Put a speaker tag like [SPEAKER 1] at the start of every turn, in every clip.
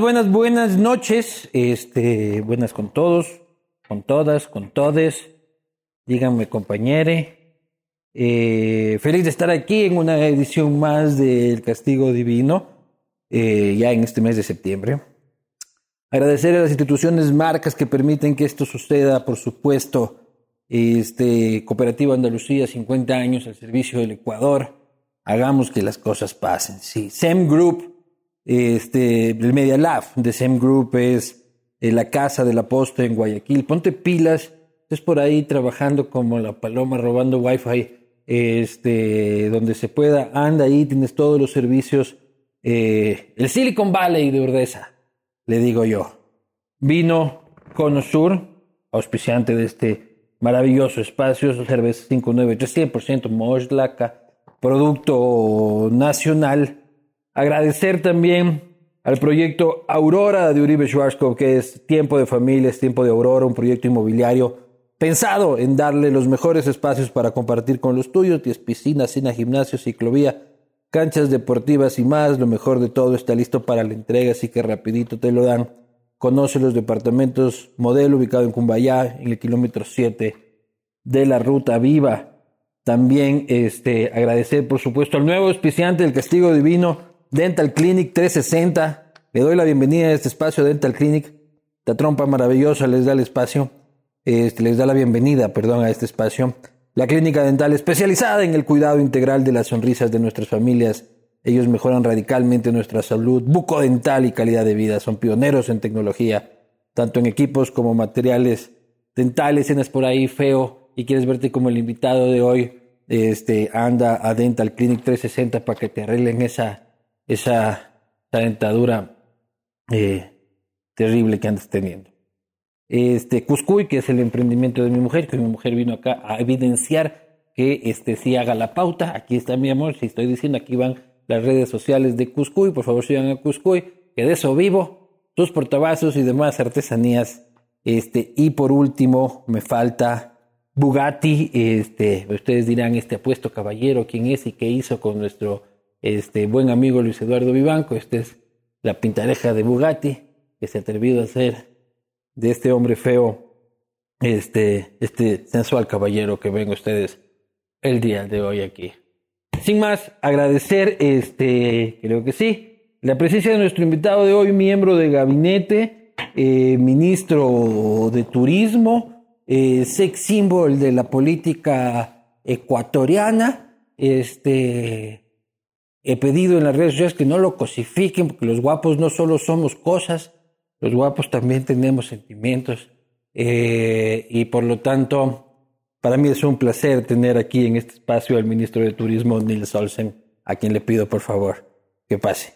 [SPEAKER 1] Buenas, buenas, buenas noches. Este, buenas con todos, con todas, con todes. Díganme, compañere. Eh, feliz de estar aquí en una edición más del Castigo Divino, eh, ya en este mes de septiembre. Agradecer a las instituciones marcas que permiten que esto suceda, por supuesto. Este, Cooperativa Andalucía, 50 años al servicio del Ecuador. Hagamos que las cosas pasen. Sí, SEM Group, este, el Media Lab de SEM Group es eh, la casa de la posta en Guayaquil. Ponte pilas, es por ahí trabajando como la paloma robando wifi, este, donde se pueda, anda ahí, tienes todos los servicios. Eh, el Silicon Valley de Urdesa le digo yo. Vino Cono Sur, auspiciante de este maravilloso espacio, cerveza 593, 100% Moslaca, producto nacional. Agradecer también al proyecto Aurora de Uribe Schwarzkopf, que es Tiempo de Familia, es Tiempo de Aurora, un proyecto inmobiliario pensado en darle los mejores espacios para compartir con los tuyos, tienes piscina, cena, gimnasio, ciclovía, canchas deportivas y más. Lo mejor de todo está listo para la entrega, así que rapidito te lo dan. Conoce los departamentos modelo ubicado en Cumbayá, en el kilómetro 7 de la Ruta Viva. También este, agradecer, por supuesto, al nuevo auspiciante del Castigo Divino, Dental Clinic 360. Le doy la bienvenida a este espacio Dental Clinic. La trompa maravillosa les da el espacio, este, les da la bienvenida, perdón, a este espacio. La clínica dental especializada en el cuidado integral de las sonrisas de nuestras familias. Ellos mejoran radicalmente nuestra salud bucodental y calidad de vida. Son pioneros en tecnología, tanto en equipos como materiales dentales. Tienes por ahí feo y quieres verte como el invitado de hoy. Este, anda a Dental Clinic 360 para que te arreglen esa, esa, dentadura eh, terrible que andas teniendo este Cuscuy, que es el emprendimiento de mi mujer, que mi mujer vino acá a evidenciar que este sí haga la pauta. Aquí está mi amor, si estoy diciendo, aquí van las redes sociales de Cuscuy, por favor sigan a Cuscuy, que de eso vivo, sus portavasos y demás artesanías. Este, y por último, me falta Bugatti, este, ustedes dirán, este apuesto caballero, quién es y qué hizo con nuestro este, buen amigo Luis Eduardo Vivanco. Este es la pintareja de Bugatti, que se ha atrevido a hacer de este hombre feo, este, este sensual caballero que ven ustedes el día de hoy aquí. Sin más, agradecer, este, creo que sí, la presencia de nuestro invitado de hoy, miembro de gabinete, eh, ministro de Turismo, eh, sex symbol de la política ecuatoriana. Este, he pedido en las redes sociales que no lo cosifiquen, porque los guapos no solo somos cosas, los guapos también tenemos sentimientos eh, y por lo tanto, para mí es un placer tener aquí en este espacio al ministro de Turismo, Nils Olsen, a quien le pido por favor que pase.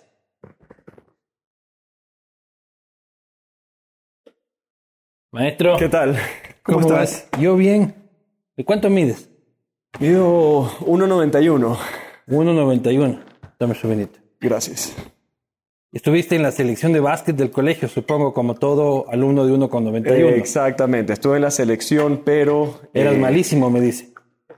[SPEAKER 1] Maestro.
[SPEAKER 2] ¿Qué tal?
[SPEAKER 1] ¿Cómo, estás? Yo bien. ¿De cuánto mides?
[SPEAKER 2] Mido 1,91.
[SPEAKER 1] 1,91. Dame su benito.
[SPEAKER 2] Gracias.
[SPEAKER 1] Estuviste en la selección de básquet del colegio, supongo, como todo alumno de 1,91.
[SPEAKER 2] Eh, exactamente, estuve en la selección, pero...
[SPEAKER 1] Eras eh, malísimo, me dice.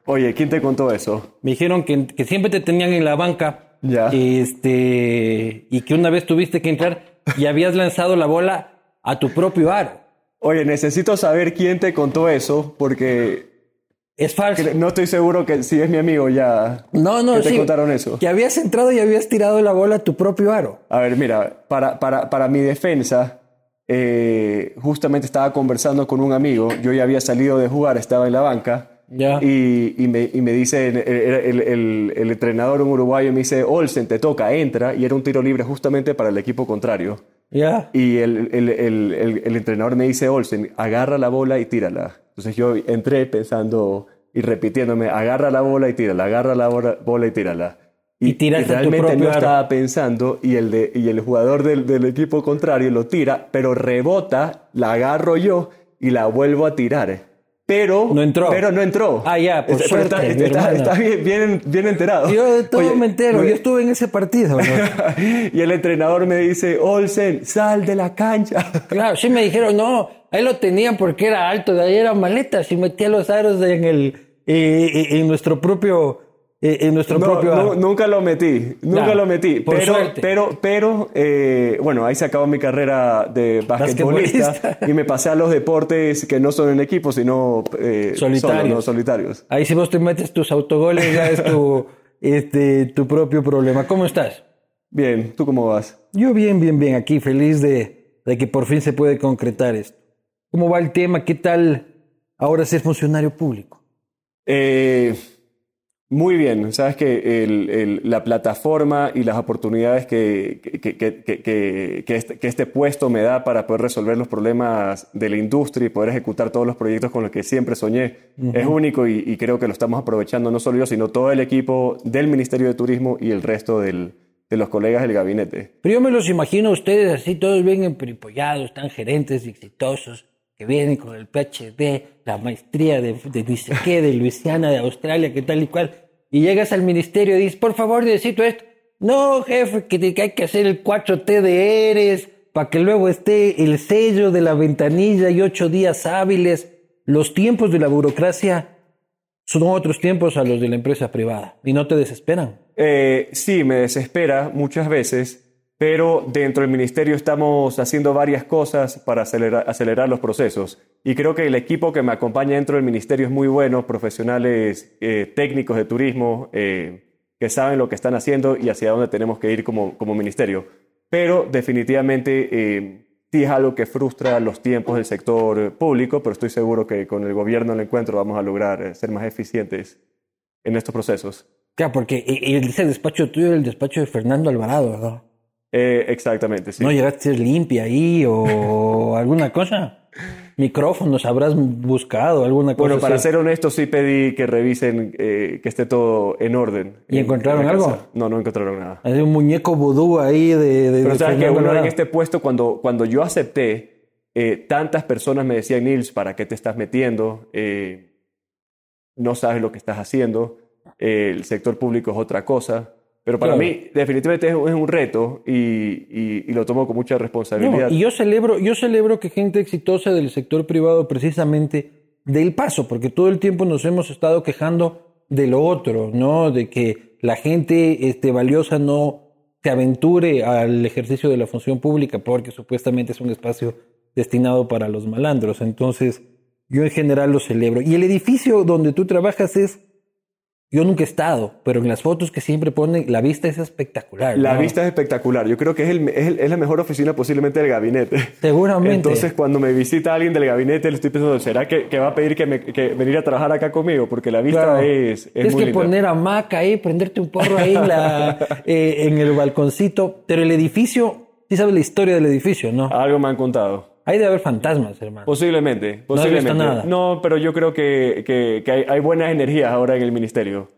[SPEAKER 2] Oye, ¿quién te contó eso?
[SPEAKER 1] Me dijeron que, que siempre te tenían en la banca.
[SPEAKER 2] Ya.
[SPEAKER 1] Este, y que una vez tuviste que entrar y habías lanzado la bola a tu propio aro.
[SPEAKER 2] Oye, necesito saber quién te contó eso, porque
[SPEAKER 1] es falso.
[SPEAKER 2] No estoy seguro que si es mi amigo ya.
[SPEAKER 1] No, no,
[SPEAKER 2] te contaron eso.
[SPEAKER 1] Que habías entrado y habías tirado la bola a tu propio aro.
[SPEAKER 2] A ver, mira, para, para, para mi defensa, eh, justamente estaba conversando con un amigo. Yo ya había salido de jugar, estaba en la banca.
[SPEAKER 1] Ya.
[SPEAKER 2] Y, y, me, y me dice el, el, el, el, entrenador, un uruguayo, me dice: Olsen, te toca, entra. Y era un tiro libre justamente para el equipo contrario.
[SPEAKER 1] Ya.
[SPEAKER 2] Y el, el entrenador me dice: Olsen, agarra la bola y tírala. Entonces yo entré pensando y repitiéndome, agarra la bola y tírala, agarra la bola, y tírala.
[SPEAKER 1] Y, y,
[SPEAKER 2] realmente no estaba pensando y el, de, y el jugador del, del, equipo contrario lo tira, pero rebota, la agarro yo y la vuelvo a tirar. Pero
[SPEAKER 1] no entró.
[SPEAKER 2] Pero no entró.
[SPEAKER 1] Ah, ya, por suerte.
[SPEAKER 2] Está, está, bien, bien, bien, enterado.
[SPEAKER 1] Yo de todo me entero, yo estuve en ese partido.
[SPEAKER 2] y el entrenador me dice, Olsen, sal de la cancha.
[SPEAKER 1] claro, sí me dijeron, no, Ahí lo tenían porque era alto, de ahí era maletas y metía los aros en el en nuestro propio en nuestro
[SPEAKER 2] No,
[SPEAKER 1] propio
[SPEAKER 2] no, nunca lo metí, nunca lo metí.
[SPEAKER 1] por
[SPEAKER 2] pero,
[SPEAKER 1] suerte.
[SPEAKER 2] pero, pero, eh, bueno, ahí se acabó mi carrera de basquetbolista
[SPEAKER 1] Basquetbolista.
[SPEAKER 2] y me pasé a los deportes que no son en equipo, sino eh,
[SPEAKER 1] Solitarios.
[SPEAKER 2] solo, ¿no? solitarios.
[SPEAKER 1] Ahí si vos te metes tus autogoles ya es tu este tu propio problema. ¿Cómo estás?
[SPEAKER 2] Bien, ¿tú cómo vas?
[SPEAKER 1] Yo bien, bien, bien, aquí feliz de, de que por fin se puede concretar esto. ¿Cómo va el tema? ¿Qué tal ahora ser funcionario público?
[SPEAKER 2] Eh, muy bien, sabes que el- el- la plataforma y las oportunidades que, este, que este puesto me da para poder resolver los problemas de la industria y poder ejecutar todos los proyectos con los que siempre soñé es único y, y creo que lo estamos aprovechando no solo yo, sino todo el equipo del Ministerio de Turismo y el resto del- de los colegas del gabinete.
[SPEAKER 1] Pero yo me los imagino a ustedes así, todos bien emperipollados, tan gerentes y exitosos, que vienen con el PhD, la maestría de, de sé qué, de Luisiana, de Australia, que tal y cual. Y llegas al ministerio y dices, por favor, necesito esto. No, jefe, que hay que hacer el 4T de Eres, para que luego esté el sello de la ventanilla y ocho días hábiles. Los tiempos de la burocracia son otros tiempos a los de la empresa privada. Y no te desesperan.
[SPEAKER 2] Eh, sí, me desespera muchas veces, pero dentro del ministerio estamos haciendo varias cosas para acelerar, acelerar los procesos. Y creo que el equipo que me acompaña dentro del ministerio es muy bueno, profesionales eh, técnicos de turismo eh, que saben lo que están haciendo y hacia dónde tenemos que ir como, como ministerio. Pero definitivamente eh, sí es algo que frustra los tiempos del sector público, pero estoy seguro que con el gobierno del encuentro vamos a lograr eh, ser más eficientes en estos procesos.
[SPEAKER 1] Claro, porque ese despacho tuyo es el despacho de Fernando Alvarado, ¿verdad?
[SPEAKER 2] Eh, exactamente, sí.
[SPEAKER 1] ¿No llegaste a ser limpia ahí o alguna cosa? Micrófonos habrás buscado, alguna cosa
[SPEAKER 2] bueno, para
[SPEAKER 1] así?
[SPEAKER 2] ser honesto, sí pedí que revisen eh, que esté todo en orden.
[SPEAKER 1] ¿Y
[SPEAKER 2] en-
[SPEAKER 1] encontraron
[SPEAKER 2] en
[SPEAKER 1] algo?
[SPEAKER 2] No, no encontraron nada.
[SPEAKER 1] Hay un muñeco vudú ahí de, de,
[SPEAKER 2] Pero
[SPEAKER 1] de
[SPEAKER 2] sabes que uno en este puesto, cuando, cuando yo acepté, eh, tantas personas me decían, Nils, ¿para qué te estás metiendo? Eh, no sabes lo que estás haciendo. Eh, el sector público es otra cosa. Pero para
[SPEAKER 1] Claro.
[SPEAKER 2] mí, definitivamente es, un- reto y, y- y lo tomo con mucha
[SPEAKER 1] No,
[SPEAKER 2] responsabilidad.
[SPEAKER 1] y yo celebro, yo celebro que gente exitosa del sector privado precisamente del paso, porque todo el tiempo nos hemos estado quejando de lo otro, ¿no? De que la gente este, valiosa no se aventure al ejercicio de la función pública porque supuestamente es un espacio destinado para los malandros. Entonces, yo en general lo celebro. Y el edificio donde tú trabajas es, yo nunca he estado, pero en las fotos que siempre ponen, la vista es espectacular.
[SPEAKER 2] La
[SPEAKER 1] ¿no?
[SPEAKER 2] vista es espectacular. Yo creo que es, el- es el- es la mejor oficina posiblemente del gabinete.
[SPEAKER 1] Seguramente.
[SPEAKER 2] Entonces, cuando me visita alguien del gabinete, le estoy pensando, ¿será que, que va a pedir que, me, que venir a trabajar acá conmigo? Porque la vista
[SPEAKER 1] Claro.
[SPEAKER 2] es, es
[SPEAKER 1] Tienes
[SPEAKER 2] muy
[SPEAKER 1] que
[SPEAKER 2] linda.
[SPEAKER 1] poner hamaca ahí, prenderte un porro ahí en, la, eh, en el balconcito. Pero el edificio, sí sabes la historia del edificio, ¿no?
[SPEAKER 2] Algo me han contado.
[SPEAKER 1] Hay de haber fantasmas, hermano.
[SPEAKER 2] Posiblemente,
[SPEAKER 1] No
[SPEAKER 2] posiblemente.
[SPEAKER 1] nada.
[SPEAKER 2] No, pero yo creo que, que- que hay, hay buenas energías ahora en el ministerio.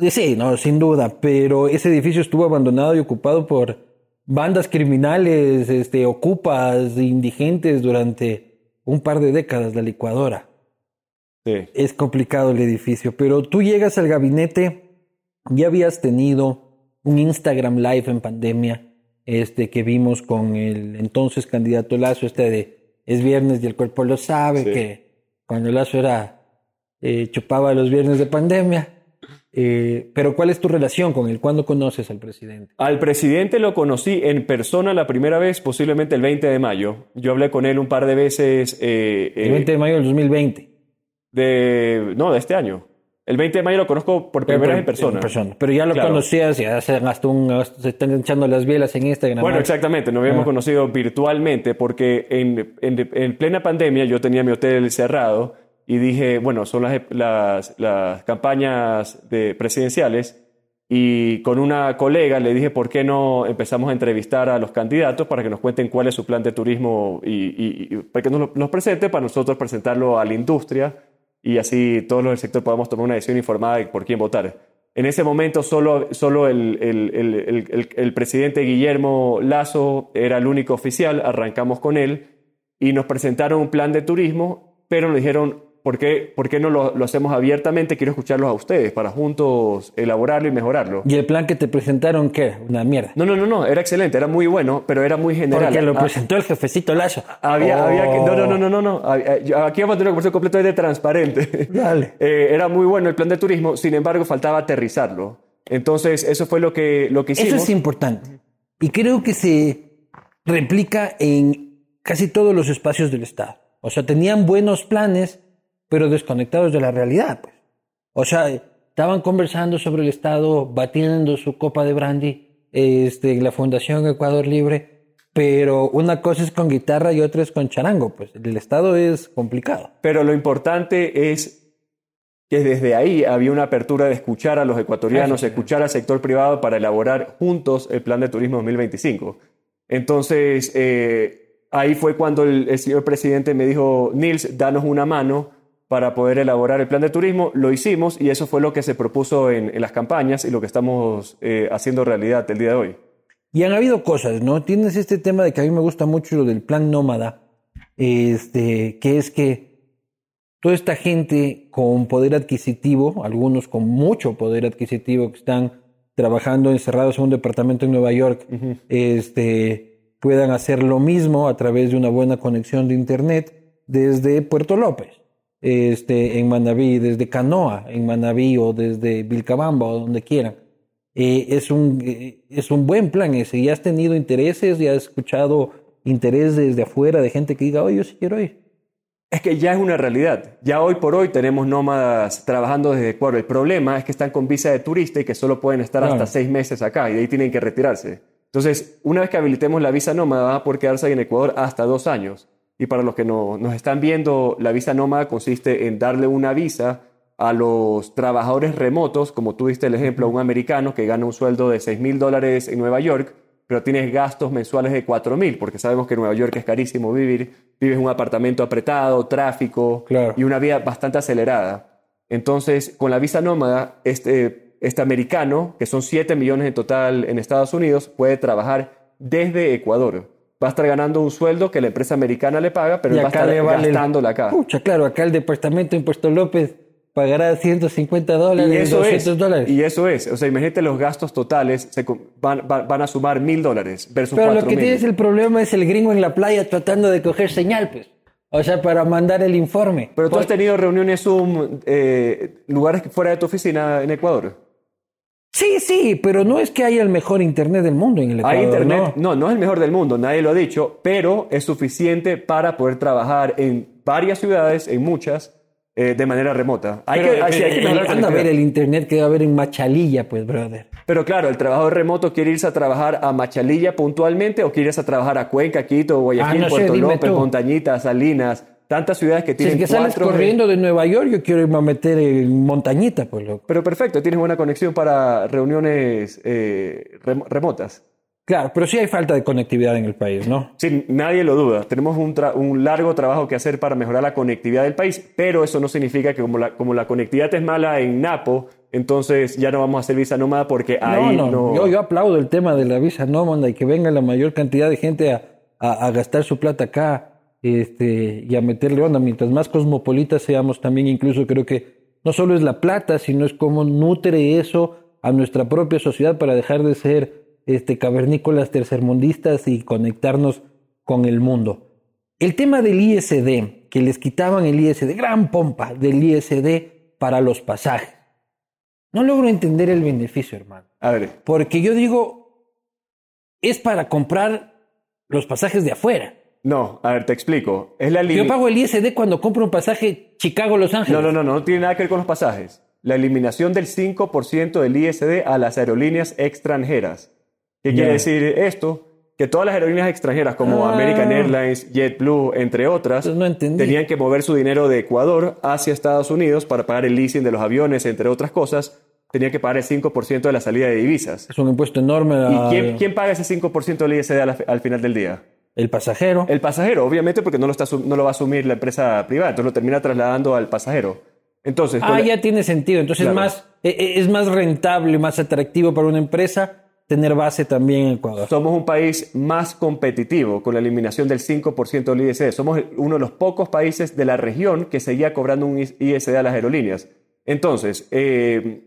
[SPEAKER 1] Eh, Sí, no, sin duda. Pero ese edificio estuvo abandonado y ocupado por bandas criminales, este, ocupas, indigentes durante un par de décadas, la licuadora.
[SPEAKER 2] Sí.
[SPEAKER 1] es complicado el edificio, pero tú llegas al gabinete, ya habías tenido un Instagram Live en pandemia, este que vimos con el entonces candidato Lazo, este de es viernes y el cuerpo lo sabe,
[SPEAKER 2] Sí.
[SPEAKER 1] que cuando Lazo era eh, chupaba los viernes de pandemia. Eh, pero ¿cuál es tu relación con él? ¿Cuándo conoces al presidente?
[SPEAKER 2] Al presidente lo conocí en persona la primera vez, posiblemente el 20 de mayo. Yo hablé con él un par de veces. eh,
[SPEAKER 1] El
[SPEAKER 2] eh,
[SPEAKER 1] 20 de mayo del 2020.
[SPEAKER 2] de, no, de este año. El 20 de mayo lo conozco por primera vez en persona.
[SPEAKER 1] Pero ya lo
[SPEAKER 2] Claro.
[SPEAKER 1] conocías, ya se, hasta un, se están echando las bielas en Instagram.
[SPEAKER 2] Bueno,
[SPEAKER 1] ¿no?
[SPEAKER 2] exactamente, nos habíamos
[SPEAKER 1] Ah.
[SPEAKER 2] conocido virtualmente porque en, en- en plena pandemia yo tenía mi hotel cerrado y dije, bueno, son las, las, las campañas de presidenciales y con una colega le dije, ¿por qué no empezamos a entrevistar a los candidatos para que nos cuenten cuál es su plan de turismo y, y- y para que nos lo nos presente para nosotros presentarlo a la industria y así todos los del sector podamos tomar una decisión informada de por quién votar. En ese momento solo, solo el, el- el- el- presidente Guillermo Lazo era el único oficial, arrancamos con él y nos presentaron un plan de turismo, pero nos dijeron, ¿por qué, por qué no lo, lo hacemos abiertamente? Quiero escucharlos a ustedes para juntos elaborarlo y mejorarlo.
[SPEAKER 1] ¿Y el plan que te presentaron qué? Una mierda.
[SPEAKER 2] No, no, no, no, era excelente, era muy bueno, pero era muy general.
[SPEAKER 1] Porque lo
[SPEAKER 2] Ah,
[SPEAKER 1] presentó el jefecito Lazo.
[SPEAKER 2] Había, había que, no, no, no,
[SPEAKER 1] Oh.
[SPEAKER 2] no, no, no. Yo- Aquí vamos a tener una conversación completamente transparente.
[SPEAKER 1] Dale.
[SPEAKER 2] Eh, era muy bueno el plan de turismo, sin embargo, faltaba aterrizarlo. Entonces, eso fue lo que, lo que hicimos.
[SPEAKER 1] Eso es importante. Y creo que se replica en casi todos los espacios del Estado. O sea, tenían buenos planes, pero desconectados de la realidad. Pues. O sea, estaban conversando sobre el Estado, batiendo su copa de brandy, este, la Fundación Ecuador Libre, pero una cosa es con guitarra y otra es con charango. Pues el Estado es complicado.
[SPEAKER 2] Pero lo importante es que desde ahí había una apertura de escuchar a los ecuatorianos,
[SPEAKER 1] sí.
[SPEAKER 2] escuchar al sector privado para elaborar juntos el plan de turismo 2025. Entonces, eh, ahí fue cuando el, el señor presidente me dijo, Nils, danos una mano para poder elaborar el plan de turismo. Lo hicimos y eso fue lo que se propuso en, en las campañas y lo que estamos eh, haciendo realidad el día de hoy.
[SPEAKER 1] Y han habido cosas, ¿no? Tienes este tema de que a mí me gusta mucho lo del plan nómada, este, que es que toda esta gente con poder adquisitivo, algunos con mucho poder adquisitivo que están trabajando encerrados en un departamento en Nueva York, este, puedan hacer lo mismo a través de una buena conexión de internet desde Puerto López, este, en Manabí, desde Canoa, en Manabí o desde Vilcabamba o donde quieran. Eh, es, un, eh, es un buen plan ese. ¿Y has tenido intereses? ¿Y has escuchado interés desde afuera de gente que diga, oye, yo sí quiero ir?
[SPEAKER 2] Es que ya es una realidad. Ya hoy por hoy tenemos nómadas trabajando desde Ecuador. El problema es que están con visa de turista y que solo pueden estar
[SPEAKER 1] Claro.
[SPEAKER 2] hasta seis meses acá y de ahí tienen que retirarse. Entonces, una vez que habilitemos la visa nómada, van a poder quedarse ahí en Ecuador hasta dos años. Y para los que no, nos están viendo, la visa nómada consiste en darle una visa a los trabajadores remotos, como tú diste el ejemplo, a un americano que gana un sueldo de 6 mil dólares en Nueva York, pero tienes gastos mensuales de 4 mil, porque sabemos que en Nueva York es carísimo vivir, vives en un apartamento apretado, tráfico
[SPEAKER 1] Claro.
[SPEAKER 2] y una vida bastante acelerada. Entonces, con la visa nómada, este, este americano, que son 7 millones en total en Estados Unidos, puede trabajar desde Ecuador. Va a estar ganando un sueldo que la empresa americana le paga, pero él va a estar
[SPEAKER 1] le vale
[SPEAKER 2] gastándola acá.
[SPEAKER 1] Pucha, claro, acá el departamento en Puerto López pagará 150 dólares,
[SPEAKER 2] Y eso
[SPEAKER 1] 200
[SPEAKER 2] es.
[SPEAKER 1] dólares.
[SPEAKER 2] Y eso es. O sea, imagínate los gastos totales se van, van- van a sumar mil dólares versus
[SPEAKER 1] Pero lo que tienes el problema es el gringo en la playa tratando de coger señal, pues. O sea, para mandar el informe.
[SPEAKER 2] Pero tú
[SPEAKER 1] Por-
[SPEAKER 2] has tenido reuniones Zoom, eh, lugares fuera de tu oficina en Ecuador.
[SPEAKER 1] Sí, sí, pero no es que haya el mejor internet del mundo en el Ecuador.
[SPEAKER 2] Hay internet,
[SPEAKER 1] ¿no?
[SPEAKER 2] no. no, es el mejor del mundo, nadie lo ha dicho, pero es suficiente para poder trabajar en varias ciudades, en muchas, eh, de manera remota. Hay
[SPEAKER 1] Pero,
[SPEAKER 2] que, hay- sí, hay que
[SPEAKER 1] eh, anda a ver
[SPEAKER 2] conectividad.
[SPEAKER 1] el internet que va a haber en Machalilla, pues, brother.
[SPEAKER 2] Pero claro, el trabajador remoto quiere irse a trabajar a Machalilla puntualmente o quiere irse a trabajar a Cuenca, Quito, Guayaquil,
[SPEAKER 1] Ah, no
[SPEAKER 2] Puerto López,
[SPEAKER 1] tú.
[SPEAKER 2] Montañitas, Salinas, tantas ciudades que
[SPEAKER 1] Si
[SPEAKER 2] tienen
[SPEAKER 1] es que sales corriendo de Nueva York, yo quiero irme a meter en montañita, pues, loco.
[SPEAKER 2] Pero perfecto, tienes buena conexión para reuniones eh, rem- remotas.
[SPEAKER 1] Claro, pero sí hay falta de conectividad en el país, ¿no?
[SPEAKER 2] Sí, nadie lo duda. Tenemos un, largo trabajo que hacer para mejorar la conectividad del país, pero eso no significa que como la, como la conectividad es mala en Napo, entonces ya no vamos a hacer visa nómada porque ahí
[SPEAKER 1] no,
[SPEAKER 2] no...
[SPEAKER 1] no, Yo, yo aplaudo el tema de la visa nómada y que venga la mayor cantidad de gente a, a- a gastar su plata acá este, y a meterle onda. Mientras más cosmopolitas seamos, también incluso creo que no solo es la plata, sino es cómo nutre eso a nuestra propia sociedad para dejar de ser este, cavernícolas tercermundistas y conectarnos con el mundo. El tema del ISD, que les quitaban el ISD, gran pompa del ISD para los pasajes. No logro entender el beneficio, hermano.
[SPEAKER 2] A ver,
[SPEAKER 1] Porque yo digo, es para comprar los pasajes de afuera.
[SPEAKER 2] No, a ver, te explico. Es la
[SPEAKER 1] Yo pago el ISD cuando compro un pasaje Chicago-Los Ángeles.
[SPEAKER 2] No, no, no, no, no tiene nada que ver con los pasajes. La eliminación del 5% del ISD a las aerolíneas extranjeras. ¿Qué quiere decir esto? Que todas las aerolíneas extranjeras como
[SPEAKER 1] Ah.
[SPEAKER 2] American Airlines, JetBlue, entre otras,
[SPEAKER 1] no
[SPEAKER 2] tenían que mover su dinero de Ecuador hacia Estados Unidos para pagar el leasing de los aviones, entre otras cosas. Tenían que pagar el 5% de la salida de divisas.
[SPEAKER 1] Es un impuesto enorme.
[SPEAKER 2] ¿Y
[SPEAKER 1] a-
[SPEAKER 2] quién, quién paga ese 5% del ISD al, al final del día?
[SPEAKER 1] El pasajero.
[SPEAKER 2] El pasajero, obviamente, porque no lo, está, no lo va a asumir la empresa privada, entonces lo termina trasladando al pasajero. Entonces,
[SPEAKER 1] Ah, ya tiene sentido. Entonces
[SPEAKER 2] Claro.
[SPEAKER 1] es, más, eh, eh, es más rentable, más atractivo para una empresa tener base también en Ecuador.
[SPEAKER 2] Somos un país más competitivo con la eliminación del 5% del ISD. Somos uno de los pocos países de la región que seguía cobrando un ISD a las aerolíneas. Entonces, eh,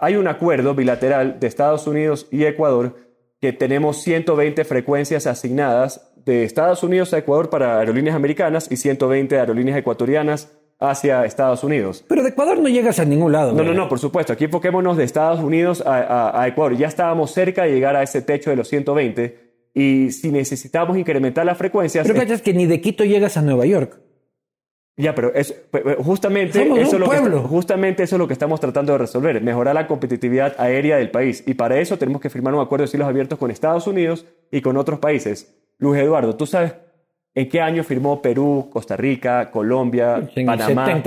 [SPEAKER 2] hay un acuerdo bilateral de Estados Unidos y Ecuador que tenemos 120 frecuencias asignadas de Estados Unidos a Ecuador para aerolíneas americanas y 120 aerolíneas ecuatorianas hacia Estados Unidos.
[SPEAKER 1] Pero de Ecuador no llegas a ningún lado.
[SPEAKER 2] No, no, no, por supuesto. Aquí enfoquémonos de Estados Unidos a, Ecuador. Ya estábamos cerca de llegar a ese techo de los 120 y si necesitamos incrementar las frecuencias...
[SPEAKER 1] Pero es que ni de Quito llegas a Nueva York.
[SPEAKER 2] Ya, pero es, justamente, eso es lo que, justamente eso es lo que estamos tratando de resolver, mejorar la competitividad aérea del país. Y para eso tenemos que firmar un acuerdo de cielos abiertos con Estados Unidos y con otros países. Luis Eduardo, ¿tú sabes en qué año firmó Perú, Costa Rica, Colombia, Panamá?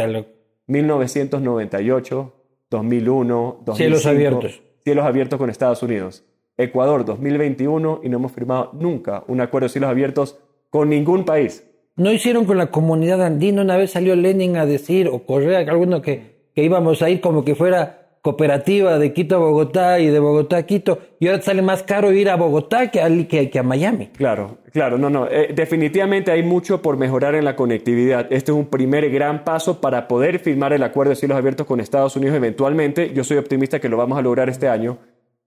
[SPEAKER 2] 1998, 2001, 2005.
[SPEAKER 1] Cielos abiertos.
[SPEAKER 2] Cielos abiertos con Estados Unidos. Ecuador, 2021, y no hemos firmado nunca un acuerdo de cielos abiertos con ningún país.
[SPEAKER 1] No hicieron con la comunidad andina. Una vez salió Lenin a decir, o Correa, alguno que, que íbamos a ir como que fuera cooperativa de Quito a Bogotá y de Bogotá a Quito, y ahora sale más caro ir a Bogotá que a, que, a Miami.
[SPEAKER 2] Claro, claro, no, no. Eh, definitivamente hay mucho por mejorar en la conectividad. Este es un primer gran paso para poder firmar el acuerdo de cielos abiertos con Estados Unidos eventualmente. Yo soy optimista que lo vamos a lograr este año.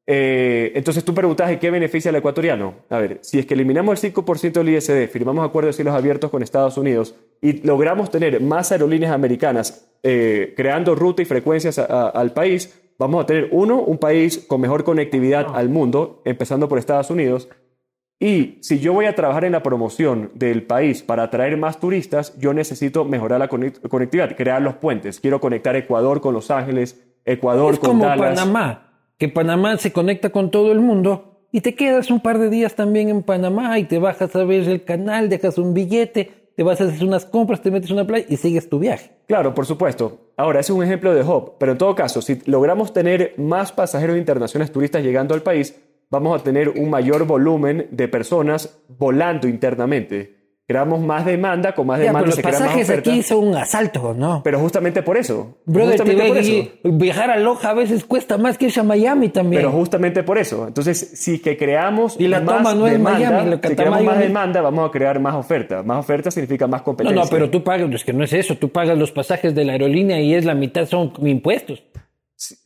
[SPEAKER 2] Eh, entonces tú preguntas, ¿qué beneficia al ecuatoriano? A ver, si es que eliminamos el 5% del ISD, firmamos acuerdos de cielos abiertos con Estados Unidos y logramos tener más aerolíneas americanas eh, creando ruta y frecuencias al país, vamos a tener, uno, un país con mejor conectividad al mundo, empezando por Estados Unidos. Y si yo voy a trabajar en la promoción del país para atraer más turistas, yo necesito mejorar la conectividad, crear los puentes. Quiero conectar Ecuador con Los Ángeles, Ecuador con
[SPEAKER 1] Dallas. como Panamá que Panamá se conecta con todo el mundo y te quedas un par de días también en Panamá y te bajas a ver el canal, dejas un billete, te vas a hacer unas compras, te metes una playa y sigues tu viaje.
[SPEAKER 2] Claro, por supuesto. Ahora, ese es un ejemplo de hub, pero en todo caso, si logramos tener más pasajeros internacionales turistas llegando al país, vamos a tener un mayor volumen de personas volando internamente creamos más demanda, con más demanda
[SPEAKER 1] pero los pasajes aquí son un asalto, ¿no?
[SPEAKER 2] Pero justamente por eso.
[SPEAKER 1] Brother, justamente por eso. viajar a Loja a veces cuesta más que irse a Miami también.
[SPEAKER 2] Pero justamente por eso. Entonces, si que creamos
[SPEAKER 1] y la
[SPEAKER 2] más
[SPEAKER 1] toma no
[SPEAKER 2] demanda,
[SPEAKER 1] es
[SPEAKER 2] si creamos más demanda, vamos a crear más oferta. Más oferta significa más competencia.
[SPEAKER 1] No, no, pero tú pagas, es que no es eso, tú pagas los pasajes de la aerolínea y es la mitad son impuestos.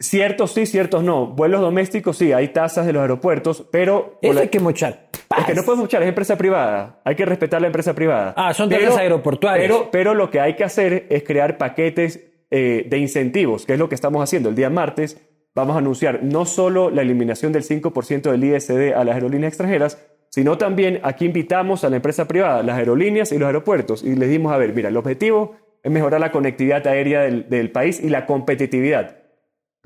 [SPEAKER 2] Ciertos sí, ciertos no. Vuelos domésticos sí, hay tasas de los aeropuertos, pero...
[SPEAKER 1] Eso hay que mochar.
[SPEAKER 2] Es que no puedes mochar, es empresa privada. Hay que respetar la empresa privada.
[SPEAKER 1] Ah, son tasas aeroportuarias.
[SPEAKER 2] Pero, pero lo que hay que hacer es crear paquetes eh, de incentivos, que es lo que estamos haciendo. El día martes vamos a anunciar no solo la eliminación del 5% del ISD a las aerolíneas extranjeras, sino también aquí invitamos a la empresa privada, las aerolíneas y los aeropuertos, y les dimos, a ver, mira, el objetivo es mejorar la conectividad aérea del, del país y la competitividad.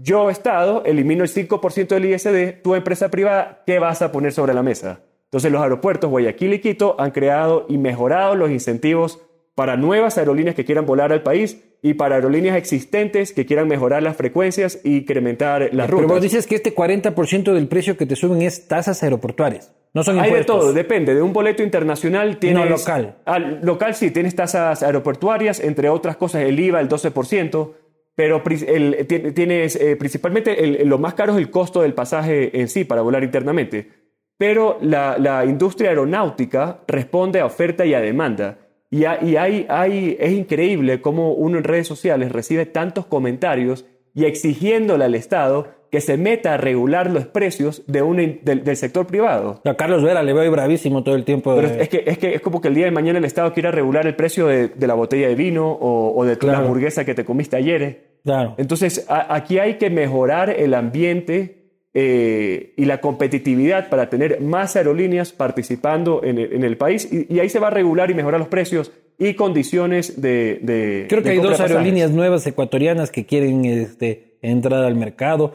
[SPEAKER 2] Yo, Estado, elimino el 5% del ISD, tu empresa privada, ¿qué vas a poner sobre la mesa? Entonces los aeropuertos Guayaquil y Quito han creado y mejorado los incentivos para nuevas aerolíneas que quieran volar al país y para aerolíneas existentes que quieran mejorar las frecuencias e incrementar las rutas.
[SPEAKER 1] Pero vos dices que este 40% del precio que te suben es tasas aeroportuarias. No son
[SPEAKER 2] impuestos. Hay de todo, depende. De un boleto internacional tienes...
[SPEAKER 1] No, local.
[SPEAKER 2] Al, local sí, tienes tasas aeroportuarias, entre otras cosas el IVA, el 12% pero tienes eh, principalmente lo más caro es el costo del pasaje en sí para volar internamente. Pero la, industria aeronáutica responde a oferta y a demanda. Y, hay, hay, es increíble cómo uno en redes sociales recibe tantos comentarios y exigiéndole al Estado que se meta a regular los precios de un, del, sector privado.
[SPEAKER 1] A Carlos Vera le veo bravísimo todo el tiempo.
[SPEAKER 2] Pero es, que, es que es como que el día de mañana el Estado quiera regular el precio de, la botella de vino o, de la hamburguesa que te comiste ayer. Entonces, aquí hay que mejorar el ambiente eh, y la competitividad para tener más aerolíneas participando en el, país y, ahí se va a regular y mejorar los precios y condiciones de...
[SPEAKER 1] Creo que hay dos aerolíneas nuevas ecuatorianas que quieren este, entrar al mercado.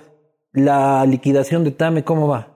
[SPEAKER 1] La liquidación de TAME, ¿cómo va?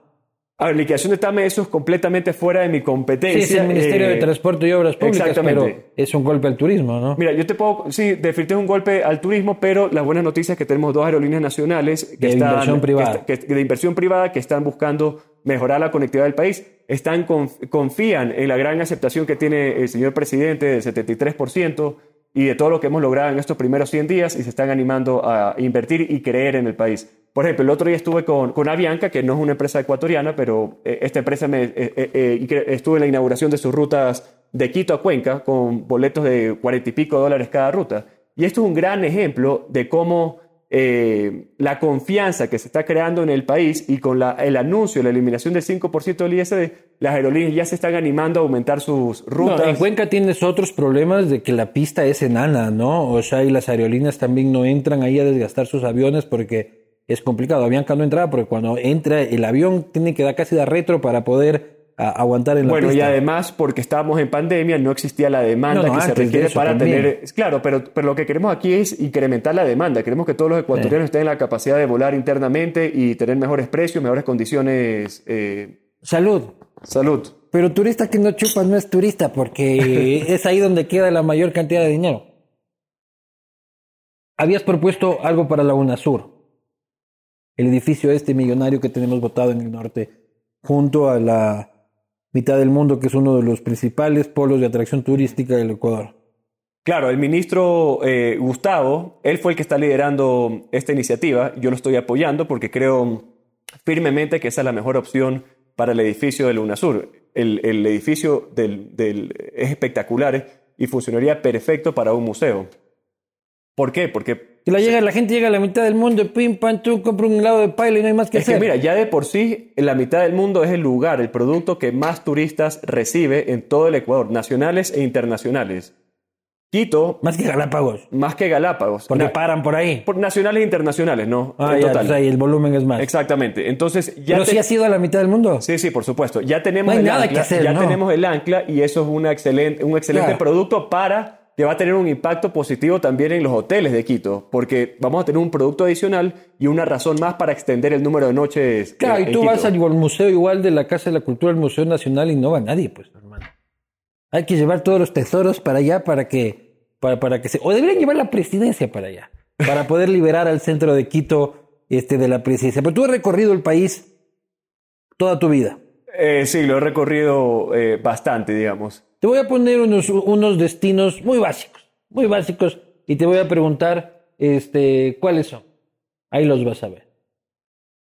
[SPEAKER 2] A ver, liquidación de TAME, eso es completamente fuera de mi competencia.
[SPEAKER 1] Sí, es el Ministerio de eh, Transporte y Obras Públicas, pero es un golpe al turismo, ¿no?
[SPEAKER 2] Mira, yo te puedo, sí, definitivamente es un golpe al turismo, pero las buenas noticias es que tenemos dos aerolíneas nacionales que
[SPEAKER 1] de
[SPEAKER 2] están,
[SPEAKER 1] inversión privada.
[SPEAKER 2] de inversión privada que están buscando mejorar la conectividad del país, están confían en la gran aceptación que tiene el señor presidente del 73% y de todo lo que hemos logrado en estos primeros 100 días y se están animando a invertir y creer en el país. Por ejemplo, el otro día estuve con, con Avianca, que no es una empresa ecuatoriana, pero eh, esta empresa me, eh, eh, eh, estuve en la inauguración de sus rutas de Quito a Cuenca con boletos de cuarenta y pico dólares cada ruta. Y esto es un gran ejemplo de cómo eh, la confianza que se está creando en el país y con la- el anuncio de la eliminación del 5% del ISD, las aerolíneas ya se están animando a aumentar sus
[SPEAKER 1] No,
[SPEAKER 2] rutas.
[SPEAKER 1] en Cuenca tienes otros problemas de que la pista es enana, ¿no? O sea, y las aerolíneas también no entran ahí a desgastar sus aviones porque es complicado. Avianca no entraba porque cuando entra el avión tiene que dar casi dar retro para poder a- aguantar en la
[SPEAKER 2] Bueno, y además, porque estábamos en pandemia, no existía la demanda
[SPEAKER 1] No, no,
[SPEAKER 2] que se
[SPEAKER 1] de
[SPEAKER 2] requiere para
[SPEAKER 1] también.
[SPEAKER 2] tener. Claro, pero, pero lo que queremos aquí es incrementar la demanda. Queremos que todos los ecuatorianos estén en la capacidad de volar internamente y tener mejores precios, mejores condiciones. eh,
[SPEAKER 1] Salud.
[SPEAKER 2] salud.
[SPEAKER 1] Pero turista que no chupa no es turista porque es ahí donde queda la mayor cantidad de dinero. Habías propuesto algo para la UNASUR, el edificio este millonario que tenemos votado en el norte, junto a la mitad del mundo, que es uno de los principales polos de atracción turística del Ecuador.
[SPEAKER 2] Claro, el ministro eh, Gustavo, él fue el que está liderando esta iniciativa. Yo lo estoy apoyando porque creo firmemente que esa es la mejor opción para el edificio del UNASUR. El, el edificio del, es espectacular y funcionaría perfecto para un museo. ¿Por qué? Porque
[SPEAKER 1] La, llega, la gente llega a la mitad del mundo, pim, pam, tú, compra un helado de paila y no hay más que
[SPEAKER 2] es que
[SPEAKER 1] hacer.
[SPEAKER 2] mira, ya de por sí la mitad del mundo es el lugar, el producto que más turistas recibe en todo el Ecuador, nacionales e internacionales. Quito,
[SPEAKER 1] Más que Galápagos,
[SPEAKER 2] más que Galápagos.
[SPEAKER 1] porque
[SPEAKER 2] Na-
[SPEAKER 1] paran por ahí.
[SPEAKER 2] por nacionales e internacionales, ¿no?
[SPEAKER 1] Ah,
[SPEAKER 2] En
[SPEAKER 1] ya,
[SPEAKER 2] total.
[SPEAKER 1] pues ahí el volumen es más.
[SPEAKER 2] Exactamente. Entonces, ya
[SPEAKER 1] Pero
[SPEAKER 2] te-
[SPEAKER 1] si ha sido a la mitad del mundo.
[SPEAKER 2] Sí, sí, por supuesto. Ya tenemos
[SPEAKER 1] No hay
[SPEAKER 2] el
[SPEAKER 1] nada
[SPEAKER 2] ancla,
[SPEAKER 1] que hacer,
[SPEAKER 2] ya
[SPEAKER 1] ¿no?
[SPEAKER 2] tenemos el ancla y eso es una excelente, un excelente
[SPEAKER 1] Claro.
[SPEAKER 2] producto para que va a tener un impacto positivo también en los hoteles de Quito, porque vamos a tener un producto adicional y una razón más para extender el número de noches.
[SPEAKER 1] Claro,
[SPEAKER 2] eh,
[SPEAKER 1] y
[SPEAKER 2] en
[SPEAKER 1] tú
[SPEAKER 2] Quito.
[SPEAKER 1] vas al museo igual de la Casa de la Cultura del Museo Nacional y no va nadie, pues, hermano. Hay que llevar todos los tesoros para allá para que, para, para que se, o deberían llevar la presidencia para allá, para poder liberar al centro de Quito, este, de la presidencia. Pero tú has recorrido el país toda tu vida.
[SPEAKER 2] Eh, sí, lo he recorrido eh, bastante, digamos.
[SPEAKER 1] Te voy a poner unos, unos destinos muy básicos, muy básicos, y te voy a preguntar, este, ¿cuáles son? Ahí los vas a ver.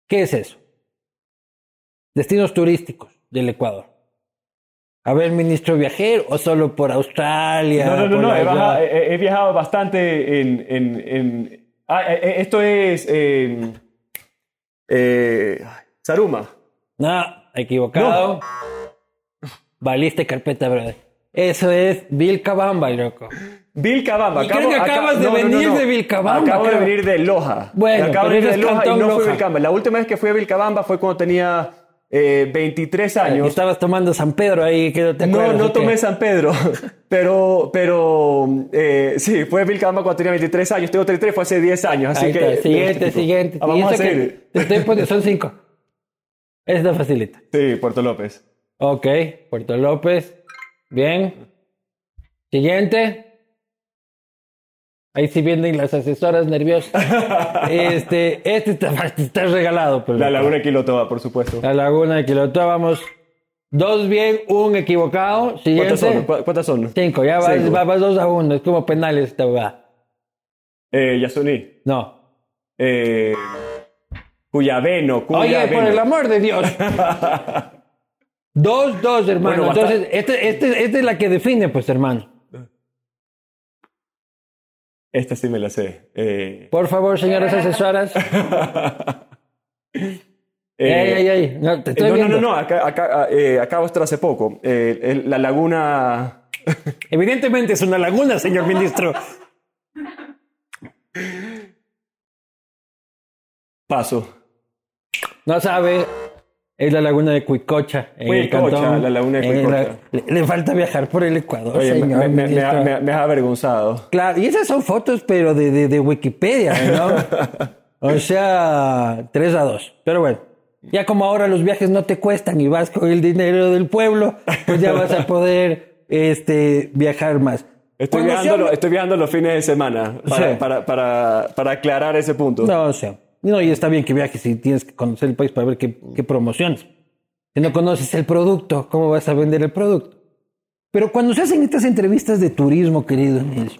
[SPEAKER 1] ¿Qué es eso? Destinos turísticos del Ecuador. A ver, ministro viajero, o solo por Australia.
[SPEAKER 2] No, no, no, no. He, viajado bastante en. en- en- Ah, eh, eh, esto es. eh, eh, Saruma.
[SPEAKER 1] No, equivocado. Valiste carpeta, brother. Eso es Vilcabamba, loco.
[SPEAKER 2] Vilcabamba.
[SPEAKER 1] Y creo que acabas de venir de Vilcabamba,
[SPEAKER 2] Acabo de venir de Loja.
[SPEAKER 1] Bueno,
[SPEAKER 2] acabo de venir de
[SPEAKER 1] es
[SPEAKER 2] Loja y no fui. Vilcabamba. La última vez que fui a Vilcabamba fue cuando tenía eh, 23 años.
[SPEAKER 1] Estabas tomando San Pedro ahí, que no te
[SPEAKER 2] No,
[SPEAKER 1] acuerdas.
[SPEAKER 2] no
[SPEAKER 1] ¿o qué?
[SPEAKER 2] tomé San Pedro, pero, pero eh, sí, fue a Vilcabamba cuando tenía 23 años, tengo 33, fue hace 10 años, así
[SPEAKER 1] Ahí
[SPEAKER 2] que...
[SPEAKER 1] está, siguiente, siguiente.
[SPEAKER 2] Ah, vamos a
[SPEAKER 1] que
[SPEAKER 2] seguir.
[SPEAKER 1] Te estoy poniendo, son cinco. Esta facilita.
[SPEAKER 2] Sí, Puerto López.
[SPEAKER 1] Ok, Puerto López. Bien. Siguiente. Ahí sí vienen las asesoras nerviosas. este, este está, está regalado. Pues,
[SPEAKER 2] La. Laguna de Quilotoa, por supuesto.
[SPEAKER 1] La laguna de Quilotó, vamos. Dos bien, un equivocado. Siguiente.
[SPEAKER 2] ¿Cuántas son? ¿Cu- ¿Cuántas son?
[SPEAKER 1] Cinco, ya vas,
[SPEAKER 2] Cinco.
[SPEAKER 1] vas- vas dos a uno. Es como penales esta va.
[SPEAKER 2] Eh, Yasuní.
[SPEAKER 1] No.
[SPEAKER 2] Eh, Cuyabeno,
[SPEAKER 1] Oye,
[SPEAKER 2] Cuyabeno.
[SPEAKER 1] por el amor de Dios. dos, dos, hermano.
[SPEAKER 2] Bueno,
[SPEAKER 1] Entonces, este, este, esta es la que define, pues, hermano.
[SPEAKER 2] Esta sí me la sé. Eh,
[SPEAKER 1] Por favor, señoras asesoras.
[SPEAKER 2] eh,
[SPEAKER 1] ey, ey, ey. No, te estoy
[SPEAKER 2] no, no,
[SPEAKER 1] viendo.
[SPEAKER 2] no, no, acá, acá, eh, hace poco. Eh, el- la laguna...
[SPEAKER 1] Evidentemente es una laguna, señor ministro.
[SPEAKER 2] Paso.
[SPEAKER 1] No sabe. Es la laguna de Cuicocha. en el
[SPEAKER 2] Cuicocha, la laguna de Cuicocha.
[SPEAKER 1] Le, le falta viajar por el Ecuador,
[SPEAKER 2] Oye,
[SPEAKER 1] señor
[SPEAKER 2] me- me- me
[SPEAKER 1] ministro.
[SPEAKER 2] ha- me has avergonzado.
[SPEAKER 1] Claro, y esas son fotos, pero de, de, de Wikipedia, ¿no? o sea, 3 a 2. Pero bueno, ya como ahora los viajes no te cuestan y vas con el dinero del pueblo, pues ya vas a poder este, viajar más.
[SPEAKER 2] Estoy viajando, estoy viajando los fines de semana para,
[SPEAKER 1] Sí.
[SPEAKER 2] para, para, para aclarar ese punto.
[SPEAKER 1] No, o sea, no, y está bien que viajes y tienes que conocer el país para ver qué, promociones. Si no conoces el producto, ¿cómo vas a vender el producto? Pero cuando se hacen estas entrevistas de turismo, querido Nils,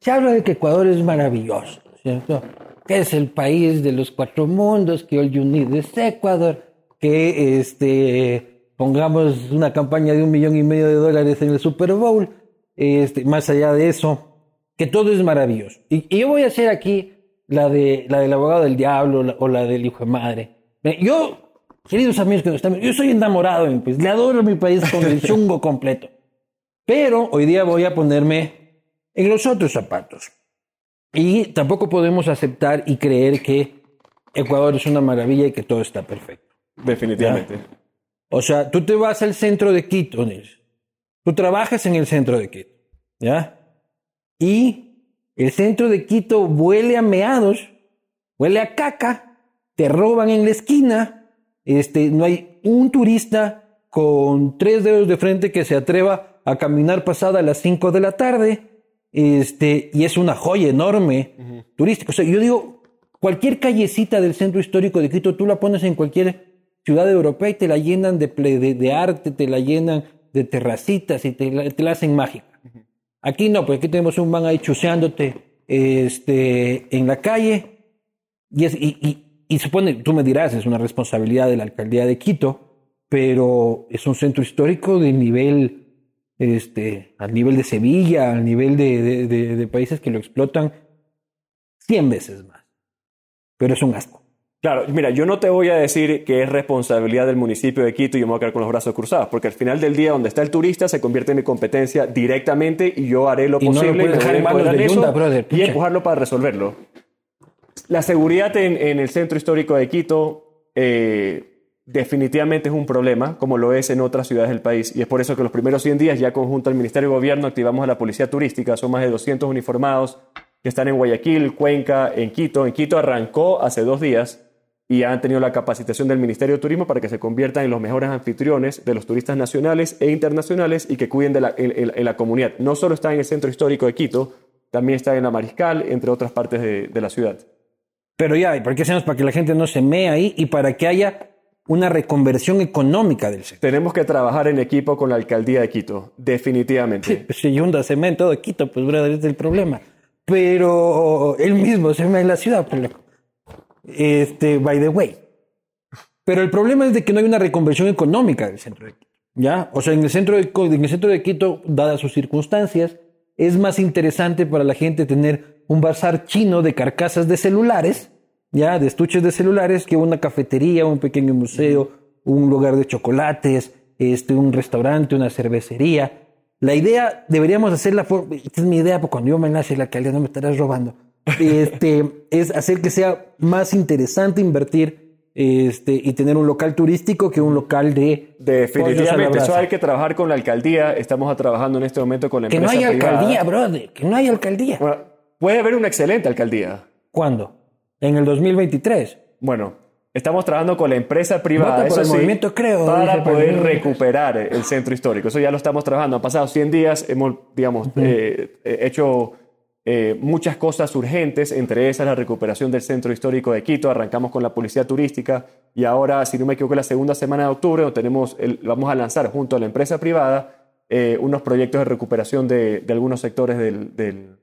[SPEAKER 1] se habla de que Ecuador es maravilloso, ¿cierto? que es el país de los cuatro mundos, que all you need is Ecuador, que este, pongamos una campaña de un millón y medio de dólares en el Super Bowl, este, más allá de eso, que todo es maravilloso. Y yo voy a hacer aquí la, de, la del abogado del diablo la- o la del hijo de madre. Yo, queridos amigos que nos están yo soy enamorado de mi país, le adoro a mi país con el chungo completo. Pero hoy día voy a ponerme en los otros zapatos. Y tampoco podemos aceptar y creer que Ecuador es una maravilla y que todo está perfecto.
[SPEAKER 2] Definitivamente.
[SPEAKER 1] O sea, tú te vas al centro de Quito, Nils. Tú trabajas en el centro de Quito, ¿ya? Y el centro de Quito huele a meados, huele a caca, te roban en la esquina, este, no hay un turista con tres dedos de frente que se atreva a caminar pasada a las 5 de la tarde, este, y es una joya enorme turística. O sea, yo digo, cualquier callecita del centro histórico de Quito, tú la pones en cualquier ciudad europea y te la llenan de, de, de arte, te la llenan de terracitas y te la, te la hacen mágica. Aquí no, pues aquí tenemos un man ahí chuseándote este, en la calle y, es, y, y, y supone, tú me dirás, es una responsabilidad de la alcaldía de Quito, pero es un centro histórico de nivel, este, al nivel de Sevilla, al nivel de, de- países que lo explotan 100 veces más. Pero es un asco.
[SPEAKER 2] Claro, mira, yo no te voy a decir que es responsabilidad del municipio de Quito y yo me voy a quedar con los brazos cruzados, porque al final del día donde está el turista se convierte en mi competencia directamente y yo haré lo
[SPEAKER 1] Y no lo
[SPEAKER 2] posible
[SPEAKER 1] puedes
[SPEAKER 2] me
[SPEAKER 1] dejar en manos de Yunda,
[SPEAKER 2] eso
[SPEAKER 1] brother,
[SPEAKER 2] y empujarlo para resolverlo. La seguridad en, en el centro histórico de Quito eh, definitivamente es un problema, como lo es en otras ciudades del país, y es por eso que los primeros 100 días ya conjunto al Ministerio de Gobierno activamos a la Policía Turística, son más de 200 uniformados que están en Guayaquil, Cuenca, en Quito. En Quito arrancó hace dos días y han tenido la capacitación del Ministerio de Turismo para que se conviertan en los mejores anfitriones de los turistas nacionales e internacionales y que cuiden de la, en, en- en la comunidad. No solo está en el centro histórico de Quito, también está en la Mariscal, entre otras partes de, de la ciudad.
[SPEAKER 1] Pero ya, ¿y ¿por qué hacemos? Para que la gente no se mee ahí y para que haya una reconversión económica del sector.
[SPEAKER 2] Tenemos que trabajar en equipo con la alcaldía de Quito, definitivamente.
[SPEAKER 1] Si Yunda se mee en todo Quito, pues brother, es el problema. Pero él mismo se mee en la ciudad, pues. Este, by the way. Pero el problema es de que no hay una reconversión económica del centro de Quito. ¿Ya? O sea, en el centro de, en el centro de Quito, dadas sus circunstancias, es más interesante para la gente tener un bazar chino de carcasas de celulares, ya, de estuches de celulares, que una cafetería, un pequeño museo, un lugar de chocolates, este, un restaurante, una cervecería. La idea, deberíamos hacerla, esta es mi idea, porque cuando yo me nace la alcaldía no me estarás robando, este, es hacer que sea más interesante invertir este, y tener un local turístico que un local de...
[SPEAKER 2] Definitivamente, eso hay que trabajar con la alcaldía. Estamos trabajando en este momento con la
[SPEAKER 1] Que no
[SPEAKER 2] empresa
[SPEAKER 1] haya
[SPEAKER 2] privada.
[SPEAKER 1] alcaldía, brother, que no haya alcaldía.
[SPEAKER 2] Bueno, puede haber una excelente alcaldía.
[SPEAKER 1] ¿Cuándo? En el 2023.
[SPEAKER 2] Bueno, estamos trabajando con la empresa privada,
[SPEAKER 1] Vota por
[SPEAKER 2] eso
[SPEAKER 1] el
[SPEAKER 2] sí,
[SPEAKER 1] movimiento Creo,
[SPEAKER 2] para poder recuperar el centro histórico. Eso ya lo estamos trabajando. Han pasado 100 días, hemos, digamos, eh, eh, hecho eh, muchas cosas urgentes, entre esas la recuperación del centro histórico de Quito. Arrancamos con la policía turística y ahora, si no me equivoco, la segunda semana de octubre tenemos el- vamos a lanzar junto a la empresa privada eh, unos proyectos de recuperación de, de algunos sectores del, del,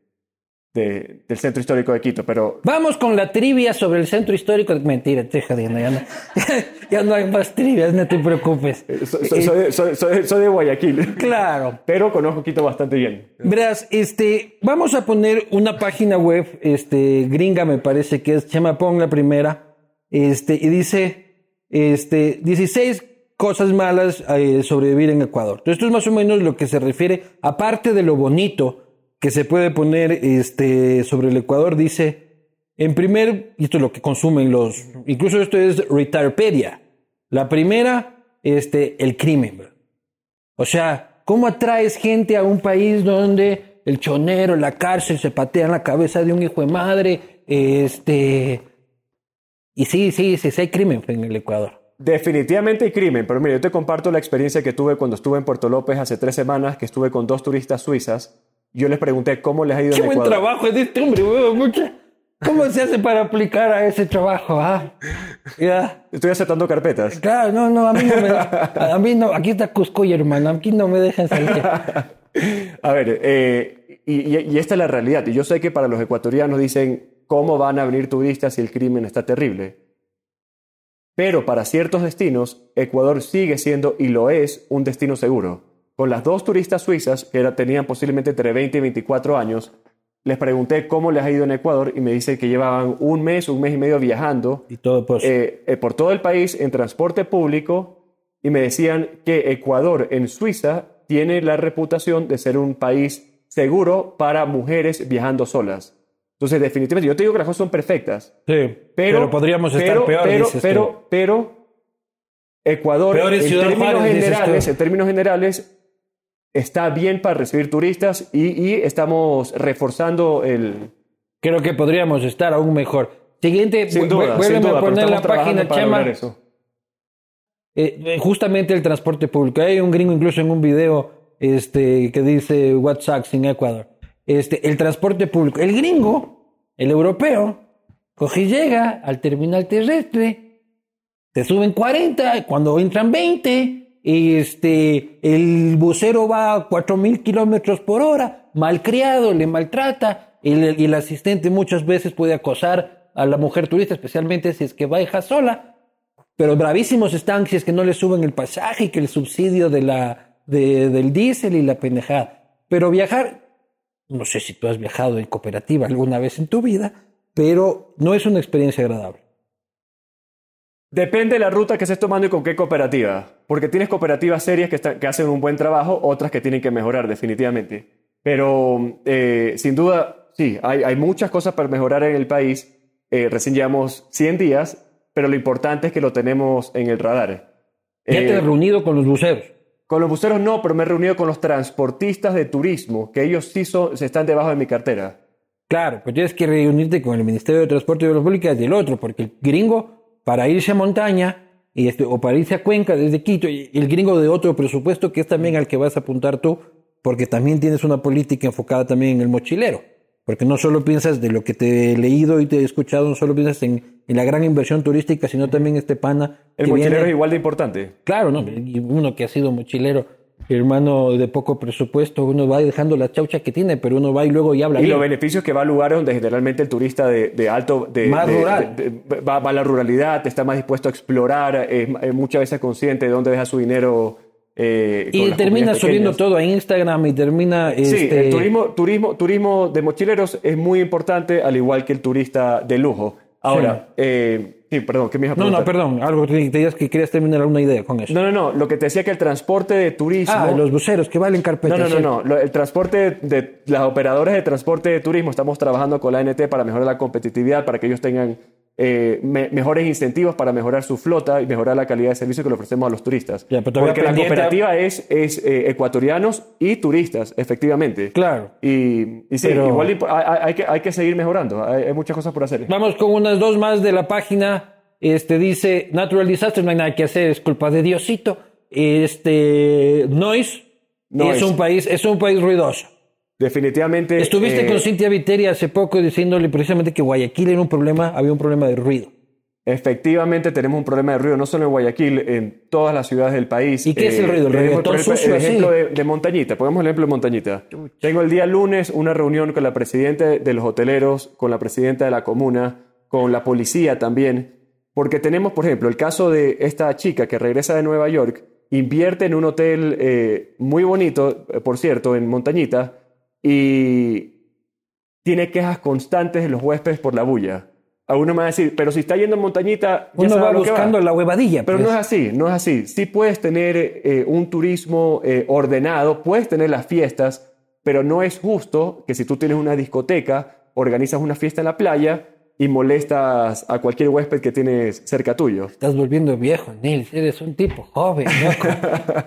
[SPEAKER 2] de- del centro histórico de Quito. Pero
[SPEAKER 1] Vamos con la trivia sobre el centro histórico. Mentira, estoy jodiendo. Ya no, ya no hay más trivias, no te preocupes.
[SPEAKER 2] soy, soy- soy- soy- soy- soy de Guayaquil.
[SPEAKER 1] Claro.
[SPEAKER 2] pero conozco Quito bastante bien.
[SPEAKER 1] Verás, este, vamos a poner una página web, este, gringa me parece que es Chamapong la primera, este, y dice, este, 16 cosas malas eh, sobre vivir en Ecuador. Entonces, esto es más o menos lo que se refiere, aparte de lo bonito que se puede poner, este, sobre el Ecuador, dice, en primer, y esto es lo que consumen los, incluso esto es Retirepedia. La primera, este, el crimen. O sea, ¿cómo atraes gente a un país donde el chonero, la cárcel, se patean la cabeza de un hijo de madre? Este. Y sí, sí, sí, sí hay crimen en el Ecuador.
[SPEAKER 2] Definitivamente hay crimen, pero mira, yo te comparto la experiencia que tuve cuando estuve en Puerto López hace tres semanas, que estuve con dos turistas suizas. Yo les pregunté cómo les ha ido
[SPEAKER 1] Qué
[SPEAKER 2] en
[SPEAKER 1] buen
[SPEAKER 2] Ecuador.
[SPEAKER 1] trabajo es de este hombre, weón, mucha. ¿Cómo se hace para aplicar a ese trabajo? ah? Ya.
[SPEAKER 2] Estoy aceptando carpetas.
[SPEAKER 1] Claro, no, no, a mí no me. A mí no, aquí está Cuscoy, hermano. Aquí no me dejan salir.
[SPEAKER 2] A ver, eh, y, y- y esta es la realidad. Y yo sé que para los ecuatorianos dicen, cómo van a venir turistas si el crimen está terrible. Pero para ciertos destinos, Ecuador sigue siendo y lo es un destino seguro. Con las dos turistas suizas, que tenían posiblemente entre 20 y 24 años, les pregunté cómo les ha ido en Ecuador y me dicen que llevaban un mes, un mes y medio viajando
[SPEAKER 1] Y todo pues.
[SPEAKER 2] eh, eh, por todo el país en transporte público y me decían que Ecuador en Suiza tiene la reputación de ser un país seguro para mujeres viajando solas. Entonces, definitivamente, yo te digo que las cosas son perfectas,
[SPEAKER 1] sí,
[SPEAKER 2] pero,
[SPEAKER 1] pero, podríamos estar
[SPEAKER 2] pero,
[SPEAKER 1] peor,
[SPEAKER 2] pero,
[SPEAKER 1] dices tú.
[SPEAKER 2] pero, pero Ecuador, en términos, generales, en términos generales, está bien para recibir turistas y, y estamos reforzando el...
[SPEAKER 1] Creo que podríamos estar aún mejor. Siguiente,
[SPEAKER 2] Sin
[SPEAKER 1] vu-
[SPEAKER 2] duda,
[SPEAKER 1] vuélveme
[SPEAKER 2] sin duda,
[SPEAKER 1] a poner la página, Chema.
[SPEAKER 2] eso.
[SPEAKER 1] Eh, eh, justamente el transporte público. Hay un gringo incluso en un video este, que dice What sucks in Ecuador. Este, el transporte público. El gringo, el europeo, coge y llega al terminal terrestre, te suben 40, cuando entran 20, y este, el bucero va a 4000 kilómetros por hora, malcriado, le maltrata, el, el asistente muchas veces puede acosar a la mujer turista, especialmente si es que va hija sola. Pero bravísimos están si es que no le suben el pasaje y que el subsidio de la, de- del diésel y la pendejada. Pero viajar, no sé si tú has viajado en cooperativa alguna vez en tu vida, pero no es una experiencia agradable.
[SPEAKER 2] Depende de la ruta que estés tomando y con qué cooperativa. Porque tienes cooperativas serias que, que hacen un buen trabajo, otras que tienen que mejorar, definitivamente. Pero eh, sin duda, sí, hay, hay muchas cosas para mejorar en el país. Eh, recién llevamos 100 días, pero lo importante es que lo tenemos en el radar.
[SPEAKER 1] Ya
[SPEAKER 2] Eh,
[SPEAKER 1] te has reunido con los buceros.
[SPEAKER 2] con los buceros no, pero me he reunido con los transportistas de turismo, que ellos sí son, se están debajo de mi cartera.
[SPEAKER 1] Claro, pues tienes que reunirte con el Ministerio de Transporte y Obras Públicas y el otro, porque el gringo, para irse a montaña, y este, o para irse a Cuenca desde Quito, y el gringo de otro presupuesto, que es también al que vas a apuntar tú, porque también tienes una política enfocada también en el mochilero. Porque no solo piensas de lo que te he leído y te he escuchado, no solo piensas en, en la gran inversión turística, sino también este pana.
[SPEAKER 2] El mochilero
[SPEAKER 1] viene-
[SPEAKER 2] es igual de importante.
[SPEAKER 1] Claro, ¿no? Uno que ha sido mochilero, hermano de poco presupuesto, uno va dejando la chaucha que tiene, pero uno va y luego y habla.
[SPEAKER 2] Y
[SPEAKER 1] bien.
[SPEAKER 2] los beneficios que va a lugares donde generalmente el turista de, de alto... De,
[SPEAKER 1] Más
[SPEAKER 2] de-
[SPEAKER 1] rural.
[SPEAKER 2] de- va, va a la ruralidad, está más dispuesto a explorar, es, es muchas veces consciente de dónde deja su dinero. eh,
[SPEAKER 1] Y termina subiendo todo a Instagram y termina...
[SPEAKER 2] Sí,
[SPEAKER 1] este,
[SPEAKER 2] el turismo, turismo, turismo de mochileros es muy importante, al igual que el turista de lujo. Ahora, eh, sí, perdón, ¿qué me
[SPEAKER 1] No, no, perdón, algo que te que querías terminar alguna idea con eso.
[SPEAKER 2] No, no, no, lo que te decía que el transporte de turismo...
[SPEAKER 1] ah, los buceros que valen carpeta.
[SPEAKER 2] No, no, no, no. El transporte de las operadoras de transporte de turismo estamos trabajando con la ANT para mejorar la competitividad, para que ellos tengan eh, me- mejores incentivos para mejorar su flota y mejorar la calidad de servicio que le ofrecemos a los turistas.
[SPEAKER 1] Ya,
[SPEAKER 2] Porque la cooperativa es, es eh, ecuatorianos y turistas, efectivamente.
[SPEAKER 1] Claro.
[SPEAKER 2] Y, y sí,
[SPEAKER 1] Pero-
[SPEAKER 2] igual hay- hay que, hay que seguir mejorando. Hay, hay muchas cosas por hacer.
[SPEAKER 1] Vamos con unas dos más de la página. Este dice, Natural Disaster, no hay nada que hacer, es culpa de Diosito. Este, Noise,
[SPEAKER 2] Noise.
[SPEAKER 1] es un país, es un país ruidoso.
[SPEAKER 2] Definitivamente.
[SPEAKER 1] Estuviste
[SPEAKER 2] eh,
[SPEAKER 1] con Cintia Viteri hace poco diciéndole precisamente que Guayaquil era un problema, había un problema de ruido.
[SPEAKER 2] Efectivamente, tenemos un problema de ruido, no solo en Guayaquil, en todas las ciudades del país. Eh,
[SPEAKER 1] ¿Y qué es el ruido? ¿El reggaetón
[SPEAKER 2] por ejemplo,
[SPEAKER 1] sucio
[SPEAKER 2] El ejemplo de, de Montañita, pongamos el ejemplo de Montañita. Tengo el día lunes una reunión con la presidenta de los hoteleros, con la presidenta de la comuna, con la policía también, porque tenemos, por ejemplo, el caso de esta chica que regresa de Nueva York, invierte en un hotel eh, muy bonito, eh, por cierto, en Montañita, y tiene quejas constantes de los huéspedes por la bulla. A uno me va a decir, pero si está yendo en montañita, ya
[SPEAKER 1] Uno va buscando la huevadilla.
[SPEAKER 2] Pero
[SPEAKER 1] pues.
[SPEAKER 2] no es así, no es así. Sí puedes tener eh, un turismo eh, ordenado, puedes tener las fiestas, pero no es justo que si tú tienes una discoteca, organizas una fiesta en la playa y molestas a cualquier huésped que tienes cerca tuyo.
[SPEAKER 1] Estás volviendo viejo, Nils. Eres un tipo joven, loco.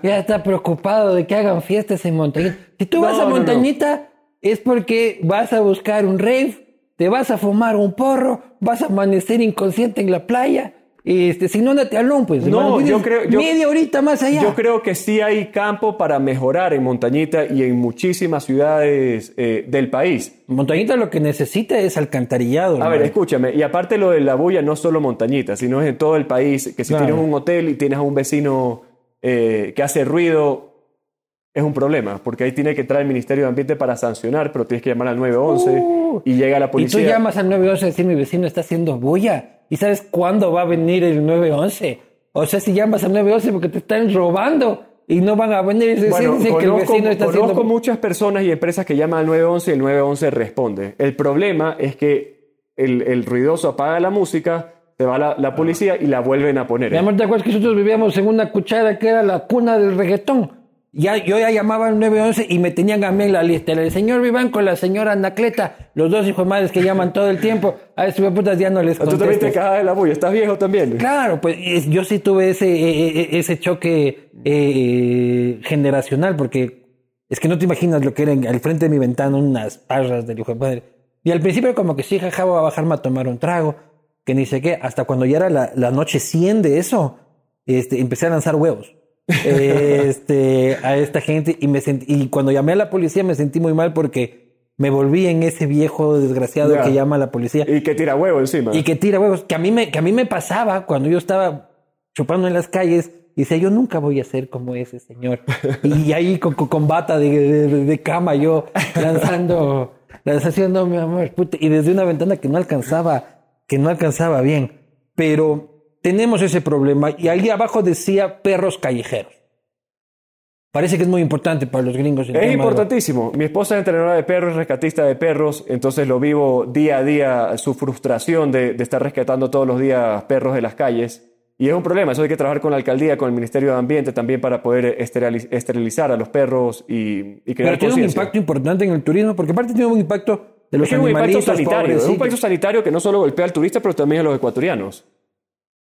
[SPEAKER 1] ya está preocupado de que hagan fiestas en Montañita. Si tú vas a
[SPEAKER 2] no, no.
[SPEAKER 1] Montañita, es porque vas a buscar un rave, te vas a fumar un porro, vas a amanecer inconsciente en la playa. Este, si no, andate al Lom, pues.
[SPEAKER 2] No, yo creo- yo-
[SPEAKER 1] media horita más allá.
[SPEAKER 2] Yo creo que sí hay campo para mejorar en Montañita y en muchísimas ciudades eh, del país.
[SPEAKER 1] Montañita lo que necesita es alcantarillado.
[SPEAKER 2] A ver, escúchame, y aparte lo de la bulla no solo montañita, sino es en todo el país, que si
[SPEAKER 1] Claro.
[SPEAKER 2] tienes un hotel y tienes a un vecino eh, que hace ruido, es un problema, porque ahí tiene que entrar el Ministerio de Ambiente para sancionar, pero tienes que llamar al 911
[SPEAKER 1] Uh,
[SPEAKER 2] y llega la
[SPEAKER 1] Y
[SPEAKER 2] policía.
[SPEAKER 1] tú llamas al 911 a decir mi vecino está haciendo bulla. ¿Y sabes cuándo va a venir el 911? O sea, si llamas al 911 porque te están robando y no van a venir y decir
[SPEAKER 2] Bueno,
[SPEAKER 1] dicen que el vecino está
[SPEAKER 2] conozco
[SPEAKER 1] haciendo
[SPEAKER 2] muchas personas y empresas que llaman al 911 y el 911 responde. El problema es que el, el ruidoso apaga la música, se va la, la policía y la vuelven a poner.
[SPEAKER 1] Mi amor, ¿te acuerdas que nosotros vivíamos en una cuchara que era la cuna del reggaetón? Ya, yo ya llamaba al 911 y me tenían a mí en la lista. Era el señor Vivanco, la señora Anacleta, los dos hijos de madres que llaman todo el tiempo. A esos putas ya no les
[SPEAKER 2] Tú también te cagas de la bulla, estás viejo también.
[SPEAKER 1] Claro, pues es- yo sí tuve ese, eh, eh, ese choque eh, generacional, porque es que no te imaginas lo que era al frente de mi ventana unas parras del hijo de madre. Y al principio como que sí, jaja, voy a bajarme a tomar un trago, que ni sé qué, hasta cuando ya era la, la noche 100 de eso, este, empecé a lanzar huevos. Eh, este, a esta gente y me sentí, y cuando llamé a la policía me sentí muy mal porque me volví en ese viejo desgraciado que llama a la policía.
[SPEAKER 2] Y que tira huevo encima.
[SPEAKER 1] Y que tira huevos, que a mí me, que a mí me pasaba cuando yo estaba chupando en las calles y decía, yo nunca voy a ser como ese señor. y ahí con, con, con bata de, de- de cama yo lanzando, lanzando mi amor, puta, y desde una ventana que no alcanzaba, que no alcanzaba bien. Pero tenemos ese problema y ahí abajo decía perros callejeros. Parece que es muy importante para los gringos. el
[SPEAKER 2] Es
[SPEAKER 1] tema de-
[SPEAKER 2] importantísimo. Mi esposa es entrenadora de perros, rescatista de perros, entonces lo vivo día a día, su frustración de, de estar rescatando todos los días perros de las calles. Y es un problema, eso hay que trabajar con la alcaldía, con el Ministerio de Ambiente también para poder esteriliz- esterilizar a los perros y, y crear
[SPEAKER 1] Pero tiene un impacto importante en el turismo, porque aparte tiene un impacto de los
[SPEAKER 2] Es que un impacto sanitario, es un impacto sanitario que no solo golpea al turista, pero también a los ecuatorianos.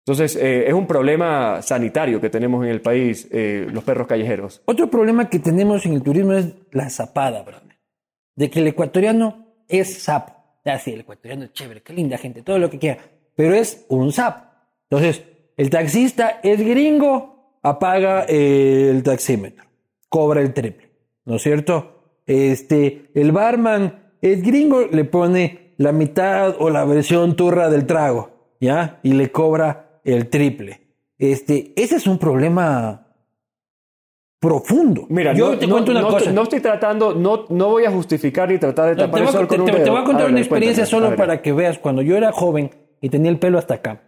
[SPEAKER 2] Entonces, eh, es un problema sanitario que tenemos en el país, eh, los perros callejeros.
[SPEAKER 1] Otro problema que tenemos en el turismo es la zapada, brother. De que el ecuatoriano es sapo. Ah, sí, el ecuatoriano es chévere, qué linda gente, todo lo que quiera. Pero es un sapo. Entonces, el taxista es gringo, apaga eh, el taxímetro, cobra el triple, ¿no es cierto? Este, el barman es gringo, le pone la mitad o la versión turra del trago, ¿ya? Y le cobra el triple. Este, ese es un problema profundo.
[SPEAKER 2] Mira,
[SPEAKER 1] yo
[SPEAKER 2] no,
[SPEAKER 1] te
[SPEAKER 2] no-
[SPEAKER 1] cuento una
[SPEAKER 2] no-
[SPEAKER 1] cosa.
[SPEAKER 2] no estoy tratando, no, no voy a justificar ni tratar de tapar
[SPEAKER 1] te,
[SPEAKER 2] el con
[SPEAKER 1] te-
[SPEAKER 2] un
[SPEAKER 1] voy a contar
[SPEAKER 2] A ver,
[SPEAKER 1] una experiencia solo para que veas. Cuando yo era joven y tenía el pelo hasta acá,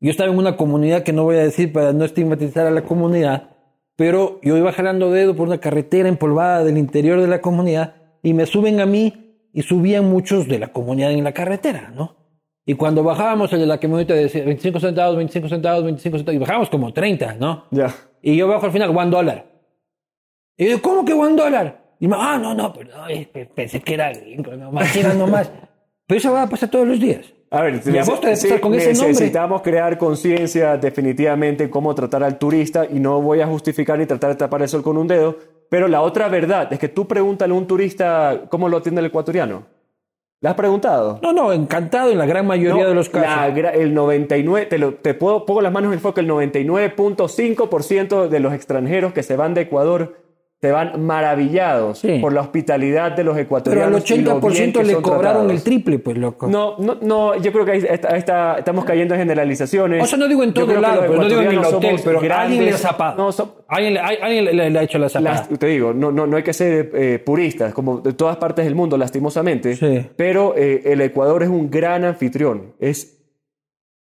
[SPEAKER 1] yo estaba en una comunidad que no voy a decir para no estigmatizar a la comunidad, pero yo iba jalando dedo por una carretera empolvada del interior de la comunidad y me suben a mí y subían muchos de la comunidad en la carretera, ¿no? Y cuando bajábamos el de la camioneta decía 25 centavos, 25 centavos, 25 centavos, y bajábamos como 30, ¿no?
[SPEAKER 2] Ya.
[SPEAKER 1] Y yo bajo al final, one dólar. Y yo, ¿cómo que one dólar? Y me, ah, no, no, perdón, pe- pensé que era gringo, nomás, era nomás. Pero eso va a pasar todos los días.
[SPEAKER 2] A ver,
[SPEAKER 1] Y a vos te
[SPEAKER 2] sí,
[SPEAKER 1] con ese nombre.
[SPEAKER 2] necesitamos crear conciencia definitivamente en cómo tratar al turista y no voy a justificar ni tratar de tapar el sol con un dedo, pero la otra verdad es que tú pregúntale a un turista cómo lo atiende el ecuatoriano. ¿Le has preguntado?
[SPEAKER 1] No, no, encantado en la gran mayoría
[SPEAKER 2] No,
[SPEAKER 1] de los casos.
[SPEAKER 2] la el 99, te, lo, te puedo, pongo las manos en el fuego, el 99.5% de los extranjeros que se van de Ecuador se van maravillados
[SPEAKER 1] Sí.
[SPEAKER 2] por la hospitalidad de los
[SPEAKER 1] Pero al
[SPEAKER 2] ecuatorianos. lo bien
[SPEAKER 1] 80%
[SPEAKER 2] que
[SPEAKER 1] le cobraron
[SPEAKER 2] tratados.
[SPEAKER 1] el triple, pues, loco.
[SPEAKER 2] No, no, no, yo creo que ahí está- ahí está- estamos cayendo en generalizaciones.
[SPEAKER 1] O sea, no digo en todo lado, pero no digo en el hotel, pero alguien le zapado.
[SPEAKER 2] No, so-
[SPEAKER 1] Alguien, alguien le, le ha hecho la zapada.
[SPEAKER 2] las- te digo, no, no, no hay que ser eh, puristas, como de todas partes del mundo, lastimosamente.
[SPEAKER 1] Sí.
[SPEAKER 2] Pero eh, el Ecuador es un gran anfitrión. Es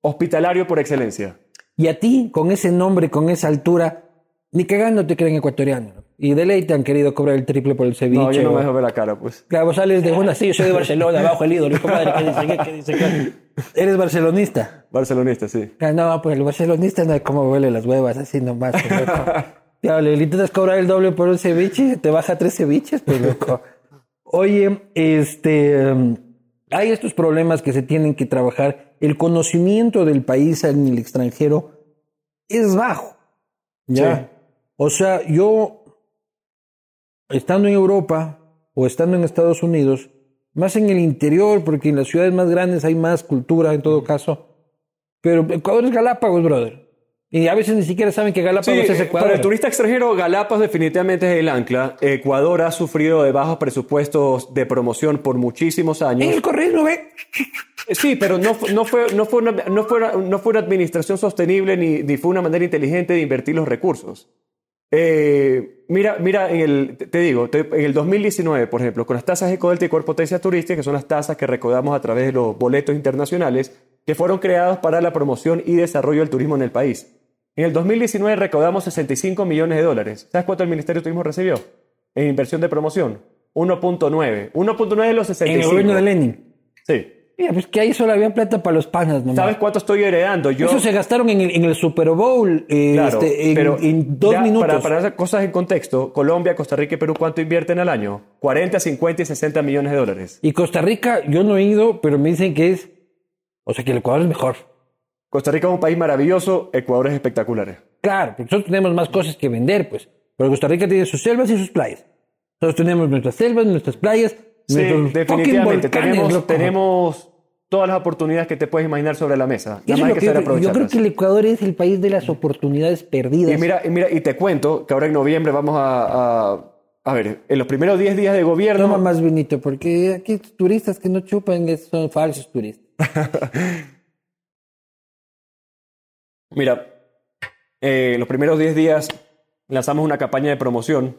[SPEAKER 2] hospitalario por excelencia.
[SPEAKER 1] Y a ti, con ese nombre, con esa altura, ni cagando te creen ecuatoriano. Y de ley te han querido cobrar el triple por el ceviche.
[SPEAKER 2] No, yo no
[SPEAKER 1] o-
[SPEAKER 2] me dejo ver la cara, pues.
[SPEAKER 1] Claro, vos sales de una, sí, yo soy de Barcelona, abajo el ídolo, hijo madre, ¿qué dice qué? ¿Qué dice qué? Eres barcelonista.
[SPEAKER 2] Barcelonista, sí.
[SPEAKER 1] Ah, No, pues el barcelonista no es como huele las huevas, así nomás. pues, loco. Ya, le intentas cobrar el doble por un ceviche, te baja tres ceviches, pues loco. Oye, este, um, hay estos problemas que se tienen que trabajar. El conocimiento del país en el extranjero es bajo. ¿ya?
[SPEAKER 2] Sí.
[SPEAKER 1] O sea, yo, estando en Europa o estando en Estados Unidos, más en el interior, porque en las ciudades más grandes hay más cultura en todo caso, pero Ecuador es Galápagos, brother. Y a veces ni siquiera saben que Galápagos
[SPEAKER 2] Sí,
[SPEAKER 1] es
[SPEAKER 2] eh,
[SPEAKER 1] Ecuador.
[SPEAKER 2] para el turista extranjero, Galápagos definitivamente es el ancla. Ecuador ha sufrido de bajos presupuestos de promoción por muchísimos
[SPEAKER 1] En
[SPEAKER 2] años.
[SPEAKER 1] el correo, ¿no ve?
[SPEAKER 2] Sí, pero no, fu- no, fue, no, fue una, no, fue una, no fue una administración sostenible ni, ni fue una manera inteligente de invertir los recursos. Eh, mira, mira, en el, te digo, te- en el 2019, por ejemplo, con las tasas Ecodelta y Cuerpo Potencia Turística, que son las tasas que recaudamos a través de los boletos internacionales, que fueron creados para la promoción y desarrollo del turismo en el país. En el 2019 recaudamos 65 millones de dólares. ¿Sabes cuánto el Ministerio de Turismo recibió? En inversión de promoción. 1.9. 1.9 de los
[SPEAKER 1] En
[SPEAKER 2] 65.
[SPEAKER 1] el gobierno de Lenin.
[SPEAKER 2] Sí.
[SPEAKER 1] Mira, pues que ahí solo había plata para los panas, nomás.
[SPEAKER 2] ¿Sabes cuánto estoy heredando? Yo,
[SPEAKER 1] Eso se gastaron en el, en el Super Bowl eh,
[SPEAKER 2] Claro,
[SPEAKER 1] este, en,
[SPEAKER 2] pero
[SPEAKER 1] en dos
[SPEAKER 2] ya
[SPEAKER 1] minutos.
[SPEAKER 2] Para, para hacer cosas en contexto, Colombia, Costa Rica y Perú, ¿cuánto invierten al año? 40, 50 y 60 millones de dólares.
[SPEAKER 1] Y Costa Rica, yo no he ido, pero me dicen que es. O sea, que el Ecuador es mejor.
[SPEAKER 2] Costa Rica es un país maravilloso, Ecuador es espectacular.
[SPEAKER 1] Claro, porque nosotros tenemos más cosas que vender, pues. Pero Costa Rica tiene sus selvas y sus playas. Nosotros tenemos nuestras selvas, nuestras playas,
[SPEAKER 2] Sí, definitivamente. Tenemos,
[SPEAKER 1] loco.
[SPEAKER 2] tenemos todas las oportunidades que te puedes imaginar sobre la mesa.
[SPEAKER 1] Y
[SPEAKER 2] Nada
[SPEAKER 1] eso
[SPEAKER 2] más
[SPEAKER 1] es
[SPEAKER 2] hay
[SPEAKER 1] lo
[SPEAKER 2] que saber
[SPEAKER 1] que yo, creo que el Ecuador es el país de las oportunidades perdidas.
[SPEAKER 2] Y mira, y mira, y te cuento que ahora en noviembre vamos a... A, a ver, en los primeros 10 días de gobierno...
[SPEAKER 1] Toma más vinito, porque aquí turistas que no chupan son falsos turistas.
[SPEAKER 2] Mira, eh, los primeros 10 días lanzamos una campaña de promoción.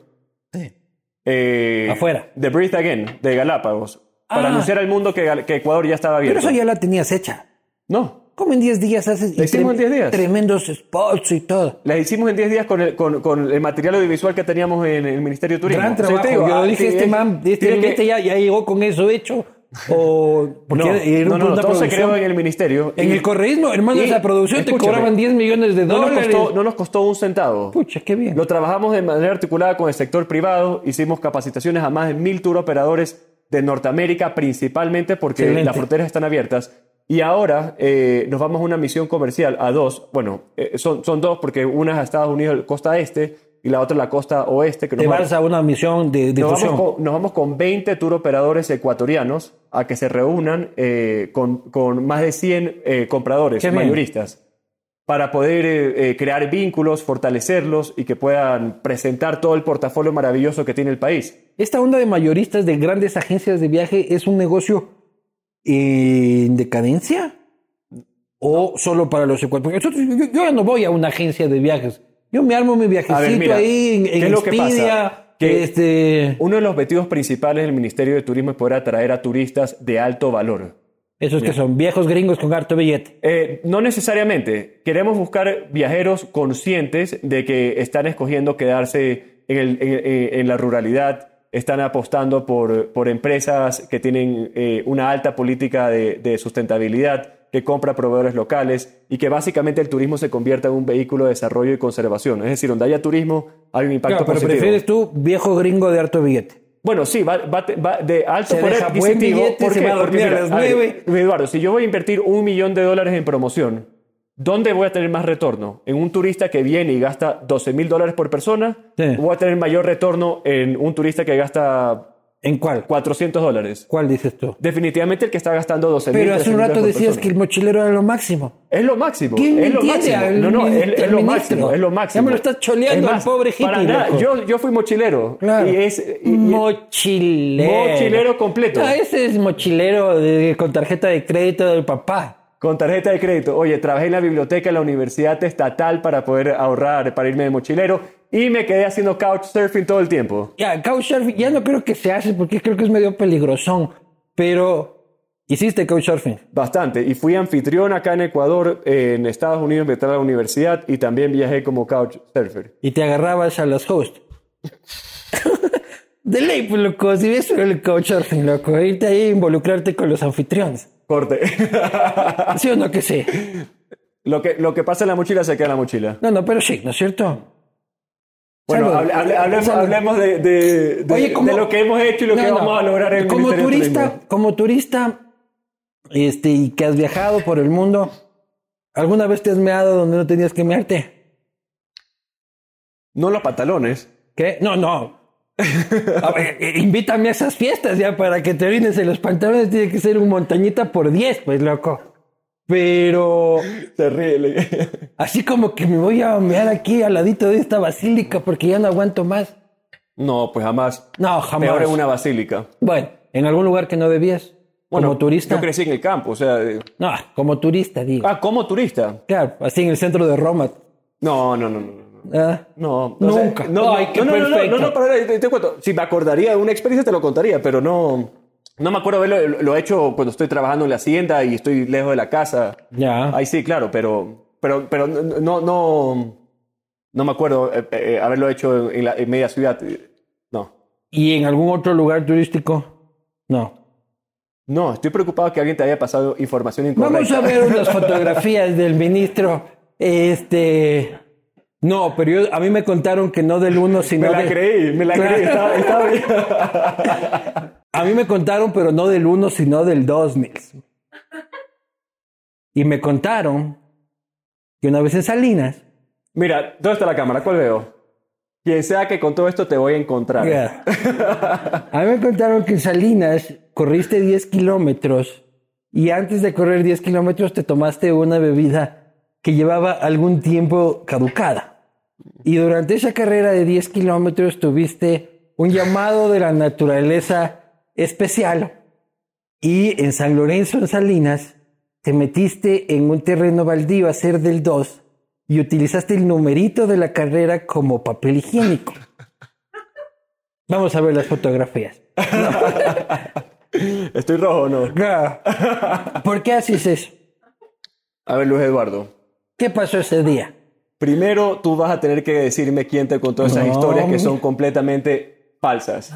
[SPEAKER 2] Eh,
[SPEAKER 1] Afuera.
[SPEAKER 2] De Breathe Again, de Galápagos. Para
[SPEAKER 1] Ah.
[SPEAKER 2] anunciar al mundo que, que Ecuador ya estaba
[SPEAKER 1] Pero
[SPEAKER 2] abierto.
[SPEAKER 1] eso ya la tenías hecha.
[SPEAKER 2] No,
[SPEAKER 1] Como en 10 días haces
[SPEAKER 2] La hicimos en 10 días.
[SPEAKER 1] tremendos spots y todo.
[SPEAKER 2] la hicimos en 10 días con el, con, con el material audiovisual que teníamos en el Ministerio de Turismo.
[SPEAKER 1] Gran
[SPEAKER 2] O sea,
[SPEAKER 1] trabajo.
[SPEAKER 2] te digo,
[SPEAKER 1] Yo
[SPEAKER 2] ah,
[SPEAKER 1] dije, este
[SPEAKER 2] es-
[SPEAKER 1] man, este,
[SPEAKER 2] tiene que-
[SPEAKER 1] este ya, ya llegó con eso hecho. O porque
[SPEAKER 2] No,
[SPEAKER 1] era
[SPEAKER 2] no, no, todo se creó en el ministerio.
[SPEAKER 1] En
[SPEAKER 2] Y-
[SPEAKER 1] el correísmo, hermano, esa producción te cobraban 10 millones de
[SPEAKER 2] no nos,
[SPEAKER 1] dólares.
[SPEAKER 2] costó, no nos costó un centavo.
[SPEAKER 1] Pucha, qué bien.
[SPEAKER 2] Lo trabajamos de manera articulada con el sector privado, hicimos capacitaciones a más de mil tour operadores de Norteamérica principalmente porque
[SPEAKER 1] Excelente.
[SPEAKER 2] las fronteras están abiertas. Y ahora eh, nos vamos a una misión comercial a dos, bueno, eh, son, son dos porque una es a Estados Unidos, costa este, y la otra la costa oeste. Que
[SPEAKER 1] Te
[SPEAKER 2] nos va-
[SPEAKER 1] vas a una misión de
[SPEAKER 2] nos
[SPEAKER 1] difusión.
[SPEAKER 2] vamos, con, nos vamos con 20 tour operadores ecuatorianos a que se reúnan eh, con, con más de 100 eh, compradores,
[SPEAKER 1] Qué bien.
[SPEAKER 2] mayoristas, para poder eh, eh, crear vínculos, fortalecerlos y que puedan presentar todo el portafolio maravilloso que tiene el país.
[SPEAKER 1] Esta onda de mayoristas de grandes agencias de viaje es un negocio en decadencia o solo para los ecuatorianos. Yo, yo ya no voy a una agencia de viajes. Yo me armo mi viajecito
[SPEAKER 2] ver, mira,
[SPEAKER 1] ahí en, en
[SPEAKER 2] ¿qué es lo que
[SPEAKER 1] Expedia,
[SPEAKER 2] pasa? Que-
[SPEAKER 1] este,
[SPEAKER 2] Uno de los objetivos principales del Ministerio de Turismo es poder atraer a turistas de alto valor.
[SPEAKER 1] esos que son viejos gringos con harto billete.
[SPEAKER 2] Eh, no necesariamente. Queremos buscar viajeros conscientes de que están escogiendo quedarse en, el- en- en- en la ruralidad, están apostando por, por empresas que tienen eh, una alta política de, de sustentabilidad, que compra proveedores locales y que básicamente el turismo se convierta en un vehículo de desarrollo y conservación. Es decir, donde haya turismo hay un impacto
[SPEAKER 1] Claro, pero
[SPEAKER 2] positivo.
[SPEAKER 1] prefieres tú viejo gringo de harto billete.
[SPEAKER 2] Bueno, sí, va, va- va de alto
[SPEAKER 1] Se
[SPEAKER 2] poder
[SPEAKER 1] deja buen
[SPEAKER 2] adquisitivo.
[SPEAKER 1] billete,
[SPEAKER 2] ¿Por
[SPEAKER 1] se va a
[SPEAKER 2] Porque,
[SPEAKER 1] a las
[SPEAKER 2] a ver. Eduardo, si yo voy a invertir un millón de dólares en promoción, ¿dónde voy a tener más retorno? ¿En un turista que viene y gasta 12 mil dólares por persona?
[SPEAKER 1] Sí.
[SPEAKER 2] ¿O voy a tener mayor retorno en un turista que gasta
[SPEAKER 1] ¿En cuál?
[SPEAKER 2] 400 dólares?
[SPEAKER 1] ¿Cuál dices tú?
[SPEAKER 2] Definitivamente el que está gastando 12 mil
[SPEAKER 1] Pero hace un rato decías
[SPEAKER 2] persona.
[SPEAKER 1] que el mochilero era lo máximo.
[SPEAKER 2] Es lo máximo.
[SPEAKER 1] ¿Quién
[SPEAKER 2] es lo máximo. No, no, es, es lo máximo. Es lo máximo.
[SPEAKER 1] Ya me lo estás choleando al pobre hippie,
[SPEAKER 2] Para nada. Yo, yo fui mochilero.
[SPEAKER 1] Claro.
[SPEAKER 2] Y es, y-
[SPEAKER 1] mochilero.
[SPEAKER 2] Mochilero completo.
[SPEAKER 1] No, ese es mochilero de- con tarjeta de crédito del papá.
[SPEAKER 2] Con tarjeta de crédito. Oye, trabajé en la biblioteca de la Universidad Estatal para poder ahorrar, para irme de mochilero. Y me quedé haciendo couchsurfing todo el tiempo.
[SPEAKER 1] Ya, couchsurfing ya no creo que se hace porque creo que es medio peligrosón. Pero hiciste couchsurfing.
[SPEAKER 2] Bastante. Y fui anfitrión acá en Ecuador, en Estados Unidos, me a la universidad y también viajé como couchsurfer.
[SPEAKER 1] y te agarrabas a las hosts. De ley, pues loco, si ves el couchsurfing, loco, irte ahí a involucrarte con los anfitriones.
[SPEAKER 2] Corte.
[SPEAKER 1] ¿Sí o no que sí?
[SPEAKER 2] lo, que, lo que pasa en la mochila se queda en la mochila.
[SPEAKER 1] No, no, pero sí, ¿no es cierto?
[SPEAKER 2] Bueno, hable- hable- hablemos, de, de- de-
[SPEAKER 1] Oye, como-
[SPEAKER 2] de lo que hemos hecho y lo
[SPEAKER 1] No,
[SPEAKER 2] que
[SPEAKER 1] no.
[SPEAKER 2] vamos a lograr en el
[SPEAKER 1] como
[SPEAKER 2] Ministerio de
[SPEAKER 1] turista, como turista, este, y que has viajado por el mundo, ¿alguna vez te has meado donde no tenías que mearte?
[SPEAKER 2] No los pantalones.
[SPEAKER 1] ¿Qué? No, no. A ver, eh, invítame a esas fiestas ya para que te orines en los pantalones. Tiene que ser un montañita por 10, pues, loco. Pero
[SPEAKER 2] Terrible.
[SPEAKER 1] así como que me voy a mear aquí al ladito de esta basílica porque ya no aguanto más.
[SPEAKER 2] No, pues jamás.
[SPEAKER 1] No, jamás.
[SPEAKER 2] Peor en una basílica.
[SPEAKER 1] Bueno, en algún lugar que no debías.
[SPEAKER 2] Bueno,
[SPEAKER 1] como turista.
[SPEAKER 2] Yo crecí en el campo, o sea. eh,
[SPEAKER 1] No, como turista, digo.
[SPEAKER 2] Ah, como turista.
[SPEAKER 1] Claro, así en el centro de Roma.
[SPEAKER 2] No, no, no, no. no.
[SPEAKER 1] Ah,
[SPEAKER 2] No, no sé.
[SPEAKER 1] Nunca.
[SPEAKER 2] No,
[SPEAKER 1] Ay,
[SPEAKER 2] no, no, no, no,
[SPEAKER 1] perfecto.
[SPEAKER 2] no, no, pero te, te cuento. Si me acordaría de una experiencia, te lo contaría, pero no. No me acuerdo haberlo lo he hecho cuando estoy trabajando en la hacienda y estoy lejos de la casa.
[SPEAKER 1] Ya.
[SPEAKER 2] Ahí sí, claro, pero, pero, pero no, no, no me acuerdo eh, eh, haberlo hecho en, la, en media ciudad. No.
[SPEAKER 1] ¿Y en algún otro lugar turístico? No.
[SPEAKER 2] No, estoy preocupado que alguien te haya pasado información incorrecta.
[SPEAKER 1] Vamos a ver unas fotografías del ministro. Este. No, pero yo- a mí me contaron que no del 1, sino
[SPEAKER 2] Me la creí, me la
[SPEAKER 1] Claro.
[SPEAKER 2] creí. Estaba, estaba bien.
[SPEAKER 1] A mí me contaron, pero no del 1, sino del 2, Nils. Y me contaron que una vez en Salinas.
[SPEAKER 2] Mira, ¿dónde está la cámara? ¿Cuál veo? Quien sea que con todo esto te voy a encontrar.
[SPEAKER 1] A mí me contaron que en Salinas corriste 10 kilómetros y antes de correr 10 kilómetros te tomaste una bebida que llevaba algún tiempo caducada. Y durante esa carrera de 10 kilómetros tuviste un llamado de la naturaleza especial. Y en San Lorenzo, en Salinas, te metiste en un terreno baldío a hacer del 2 y utilizaste el numerito de la carrera como papel higiénico. Vamos a ver las fotografías.
[SPEAKER 2] ¿Estoy rojo o no?
[SPEAKER 1] ¿Por qué haces eso?
[SPEAKER 2] A ver, Luis Eduardo.
[SPEAKER 1] ¿Qué pasó ese día?
[SPEAKER 2] Primero tú vas a tener que decirme quién te contó esas
[SPEAKER 1] No,
[SPEAKER 2] historias que son completamente falsas.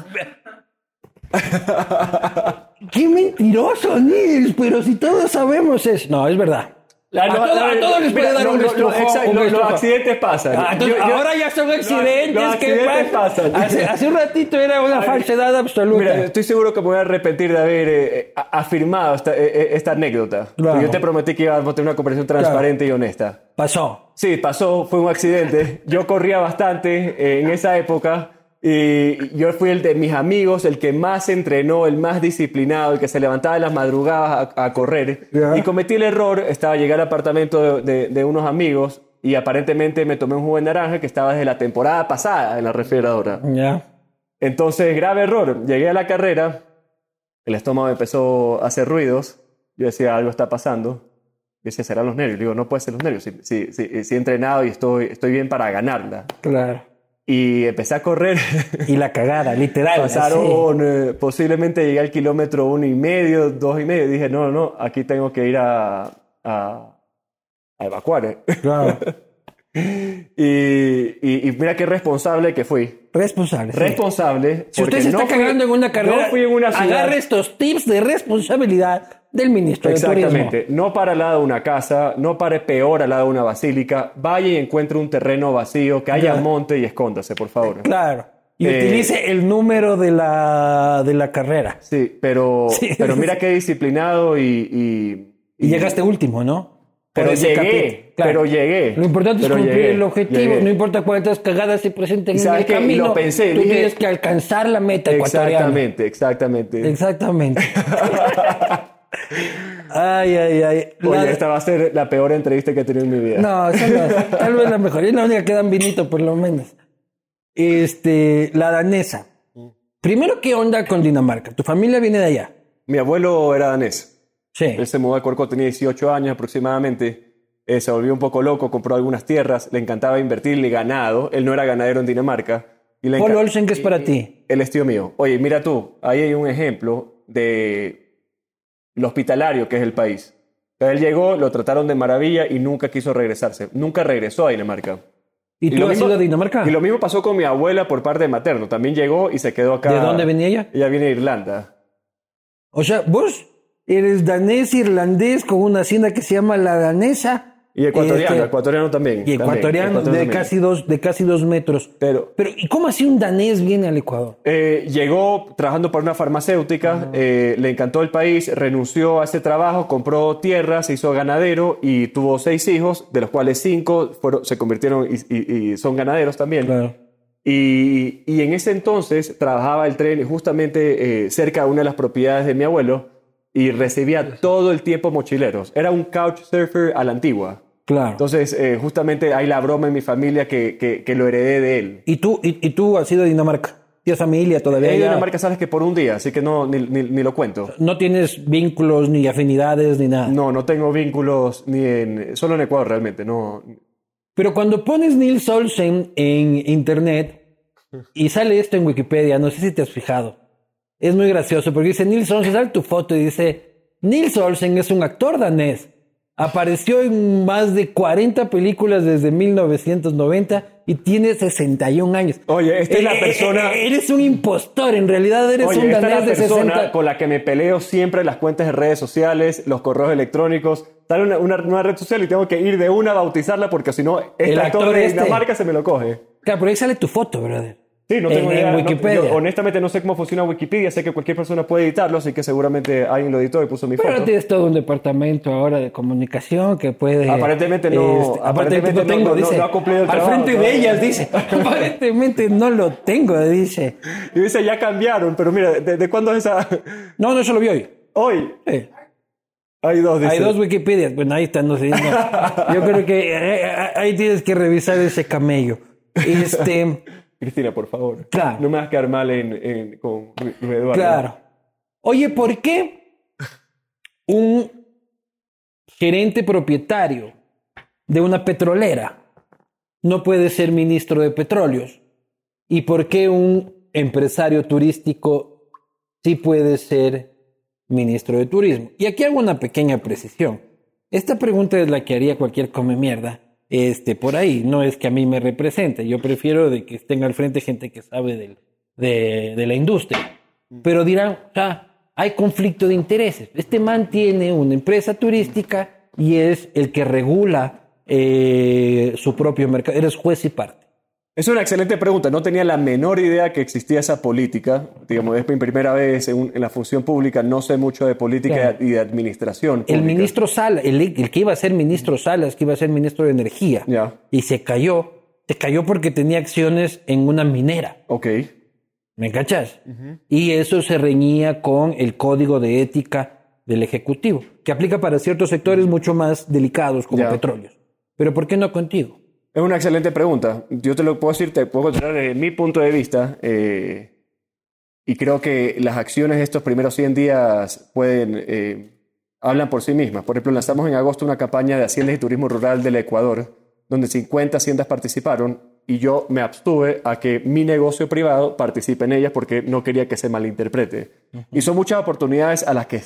[SPEAKER 1] ¡Qué mentiroso, Nils! Pero si todos sabemos eso. No, es verdad.
[SPEAKER 2] La-
[SPEAKER 1] a,
[SPEAKER 2] no,
[SPEAKER 1] todo-
[SPEAKER 2] la-
[SPEAKER 1] a todos les puede
[SPEAKER 2] mira,
[SPEAKER 1] dar un
[SPEAKER 2] lo- lo-
[SPEAKER 1] estrujón,
[SPEAKER 2] exacto,
[SPEAKER 1] un
[SPEAKER 2] lo- Los accidentes pasan.
[SPEAKER 1] Ah, entonces,
[SPEAKER 2] Yo- yo-
[SPEAKER 1] ahora ya son accidentes
[SPEAKER 2] los
[SPEAKER 1] que
[SPEAKER 2] accidentes
[SPEAKER 1] pasan.
[SPEAKER 2] pasan.
[SPEAKER 1] Hace, hace un ratito era una falsedad absoluta.
[SPEAKER 2] Mira, estoy seguro que me voy a arrepentir de haber eh, a- afirmado esta, eh, eh, esta anécdota.
[SPEAKER 1] Claro.
[SPEAKER 2] Yo te prometí que íbamos a tener una conversación transparente y honesta.
[SPEAKER 1] Pasó.
[SPEAKER 2] Sí, pasó, fue un accidente. Yo corría bastante eh, en esa época y yo fui el de mis amigos, el que más entrenó, el más disciplinado, el que se levantaba en las madrugadas a, a correr. Y cometí el error, estaba llegar al apartamento de, de- de unos amigos y aparentemente me tomé un jugo de naranja que estaba desde la temporada pasada en la refrigeradora.
[SPEAKER 1] Ya.
[SPEAKER 2] Entonces, grave error. Llegué a la carrera, el estómago empezó a hacer ruidos. Yo decía, algo está pasando. Yo decía, serán los nervios. Le digo, no puede ser los nervios. Si, si, si- si he entrenado y estoy, estoy bien para ganarla.
[SPEAKER 1] Claro.
[SPEAKER 2] Y empecé a correr.
[SPEAKER 1] Y la cagada, literal.
[SPEAKER 2] Pasaron, eh, posiblemente llegué al kilómetro uno y medio, dos y medio. Dije, no, no, aquí tengo que ir a, a, a evacuar. eh".
[SPEAKER 1] Claro.
[SPEAKER 2] y, y- y mira qué responsable que fui.
[SPEAKER 1] Responsable. sí.
[SPEAKER 2] Responsable.
[SPEAKER 1] Si usted se está
[SPEAKER 2] no fui-
[SPEAKER 1] cagando en una carrera,
[SPEAKER 2] no fui en una ciudad.
[SPEAKER 1] agarre estos tips de responsabilidad del ministro de Turismo.
[SPEAKER 2] Exactamente. No para al lado de una casa, no pare peor al lado de una basílica. Vaya y encuentre un terreno vacío, que haya
[SPEAKER 1] Ya.
[SPEAKER 2] monte y escóndase, por favor.
[SPEAKER 1] Claro. Y
[SPEAKER 2] Eh,
[SPEAKER 1] utilice el número de la, de la carrera.
[SPEAKER 2] Sí, pero,
[SPEAKER 1] Sí.
[SPEAKER 2] pero mira qué disciplinado y... y,
[SPEAKER 1] Y llegaste último, ¿no?
[SPEAKER 2] Pero llegué.
[SPEAKER 1] Claro.
[SPEAKER 2] pero llegué.
[SPEAKER 1] Lo importante es cumplir
[SPEAKER 2] llegué,
[SPEAKER 1] el objetivo.
[SPEAKER 2] llegué.
[SPEAKER 1] No importa cuántas cagadas se presenten
[SPEAKER 2] ¿Y
[SPEAKER 1] en el?
[SPEAKER 2] Y
[SPEAKER 1] camino.
[SPEAKER 2] lo pensé,
[SPEAKER 1] Tú
[SPEAKER 2] dije-
[SPEAKER 1] tienes que alcanzar la meta.
[SPEAKER 2] Exactamente, exactamente.
[SPEAKER 1] Exactamente. ay, ay, ay.
[SPEAKER 2] Oye,
[SPEAKER 1] La-
[SPEAKER 2] esta va a ser la peor entrevista que he tenido en mi vida.
[SPEAKER 1] No, tal vez la mejor. Es la única que dan vinito, por lo menos. Este, la danesa. Primero, ¿qué onda con Dinamarca? ¿Tu familia viene de allá?
[SPEAKER 2] Mi abuelo era danés.
[SPEAKER 1] Sí.
[SPEAKER 2] Él se mudó a Corcó, tenía 18 años aproximadamente. Eh, se volvió un poco loco, compró algunas tierras, le encantaba invertirle ganado. Él no era ganadero en Dinamarca. Y le
[SPEAKER 1] Paul Olsen, ¿qué es para ti?
[SPEAKER 2] Él es tío mío. Oye, mira tú, ahí hay un ejemplo de lo hospitalario que es el país. Él llegó, lo trataron de maravilla y nunca quiso regresarse. Nunca regresó a Dinamarca.
[SPEAKER 1] ¿Y, tú
[SPEAKER 2] lo
[SPEAKER 1] has
[SPEAKER 2] mismo-
[SPEAKER 1] ido a Dinamarca?
[SPEAKER 2] Y lo mismo pasó con mi abuela por parte de materno. También llegó y se quedó acá.
[SPEAKER 1] ¿De dónde venía ella?
[SPEAKER 2] Ella viene de Irlanda.
[SPEAKER 1] O sea, vos eres danés irlandés con una hacienda que se llama La Danesa.
[SPEAKER 2] Y ecuatoriano,
[SPEAKER 1] Este,
[SPEAKER 2] ecuatoriano también.
[SPEAKER 1] Y
[SPEAKER 2] también,
[SPEAKER 1] ecuatoriano de,
[SPEAKER 2] también.
[SPEAKER 1] casi dos, de casi dos metros.
[SPEAKER 2] Pero
[SPEAKER 1] Pero, ¿y cómo así un danés viene al Ecuador?
[SPEAKER 2] eh, llegó trabajando para una farmacéutica, eh, le encantó el país, renunció a ese trabajo, compró tierra, se hizo ganadero y tuvo seis hijos, de los cuales cinco fueron, se convirtieron y, y- y son ganaderos también.
[SPEAKER 1] Claro.
[SPEAKER 2] Y, y en ese entonces trabajaba el tren justamente eh, cerca de una de las propiedades de mi abuelo y recibía todo el tiempo mochileros. Era un couchsurfer a la antigua.
[SPEAKER 1] Claro.
[SPEAKER 2] Entonces, eh, justamente hay la broma en mi familia que, que, que lo heredé de él.
[SPEAKER 1] ¿Y tú, y, y tú has ido a Dinamarca? ¿Tienes familia todavía?
[SPEAKER 2] He ido a? Dinamarca, sabes que por un día, así que no, ni, ni- ni lo cuento.
[SPEAKER 1] No tienes vínculos, ni afinidades, ni nada.
[SPEAKER 2] No, no tengo vínculos ni en, solo en Ecuador realmente, no.
[SPEAKER 1] Pero cuando pones Nils Olsen en internet y sale esto en Wikipedia, no sé si te has fijado. Es muy gracioso porque dice Nils Olsen, sale tu foto y dice, Nils Olsen es un actor danés. Apareció en más de 40 películas desde 1990 y tiene 61 años.
[SPEAKER 2] Oye, esta es la
[SPEAKER 1] Eh, eh,
[SPEAKER 2] persona-
[SPEAKER 1] eh, Eres un impostor, en realidad eres
[SPEAKER 2] Oye,
[SPEAKER 1] un
[SPEAKER 2] esta es la
[SPEAKER 1] danés de
[SPEAKER 2] persona
[SPEAKER 1] 60.
[SPEAKER 2] con la que me peleo siempre las cuentas de redes sociales, los correos electrónicos. Sale una, una nueva red social y tengo que ir de una a bautizarla porque si no, este
[SPEAKER 1] El
[SPEAKER 2] actor,
[SPEAKER 1] actor
[SPEAKER 2] de
[SPEAKER 1] este.
[SPEAKER 2] Dinamarca se me lo coge.
[SPEAKER 1] Claro, pero ahí sale tu foto, brother.
[SPEAKER 2] Sí, no
[SPEAKER 1] En-
[SPEAKER 2] tengo
[SPEAKER 1] en
[SPEAKER 2] idea. no-
[SPEAKER 1] Wikipedia.
[SPEAKER 2] yo honestamente no sé cómo funciona Wikipedia. Sé que cualquier persona puede editarlo, así que seguramente alguien lo editó y puso mi
[SPEAKER 1] Pero
[SPEAKER 2] foto.
[SPEAKER 1] tienes todo un departamento ahora de comunicación que puede.
[SPEAKER 2] Aparentemente no-
[SPEAKER 1] este,
[SPEAKER 2] aparentemente
[SPEAKER 1] no
[SPEAKER 2] no-
[SPEAKER 1] tengo,
[SPEAKER 2] no-
[SPEAKER 1] dice.
[SPEAKER 2] no ha cumplido el
[SPEAKER 1] Al
[SPEAKER 2] trabajo
[SPEAKER 1] frente de ellas, dice. Aparentemente no lo tengo, dice.
[SPEAKER 2] Y dice, ya cambiaron, pero mira, ¿de, de cuándo es esa?
[SPEAKER 1] No, no, eso lo vi hoy.
[SPEAKER 2] Hoy.
[SPEAKER 1] Eh,
[SPEAKER 2] Hay dos, dice.
[SPEAKER 1] Hay dos Wikipedias. Bueno, ahí están, no sé. no. Yo creo que eh, eh, ahí tienes que revisar ese camello. Este.
[SPEAKER 2] Cristina, por favor.
[SPEAKER 1] Claro.
[SPEAKER 2] No me vas a quedar mal en, en- con Eduardo.
[SPEAKER 1] Claro. Oye, ¿por qué un gerente propietario de una petrolera no puede ser ministro de petróleos? ¿Y por qué un empresario turístico sí puede ser ministro de turismo? Y aquí hago una pequeña precisión. Esta pregunta es la que haría cualquier come mierda este, por ahí. No es que a mí me represente. Yo prefiero de que estén al frente gente que sabe del- de, de la industria. Pero dirán, sea, hay conflicto de intereses. Este man tiene una empresa turística y es el que regula eh, su propio mercado. Eres juez y parte.
[SPEAKER 2] Es una excelente pregunta. No tenía la menor idea que existía esa política. Digamos, es mi primera vez en, la función pública. No sé mucho de política y de administración.
[SPEAKER 1] El ministro Salas, el, el que iba a ser ministro Salas, que iba a ser ministro de Energía, y se cayó, se cayó porque tenía acciones en una minera.
[SPEAKER 2] Ok.
[SPEAKER 1] ¿Me cachas? Y eso se reñía con el código de ética del Ejecutivo, que aplica para ciertos sectores mucho más delicados como petróleos. Pero ¿por qué no contigo?
[SPEAKER 2] Es una excelente pregunta. Yo te lo puedo decir, te puedo contar desde mi punto de vista. eh, y creo que las acciones de estos primeros 100 días pueden, eh, hablan por sí mismas. Por ejemplo, lanzamos en agosto una campaña de Haciendas y Turismo Rural del Ecuador, donde 50 haciendas participaron y yo me abstuve a que mi negocio privado participe en ellas porque no quería que se malinterprete. Y son muchas oportunidades a las que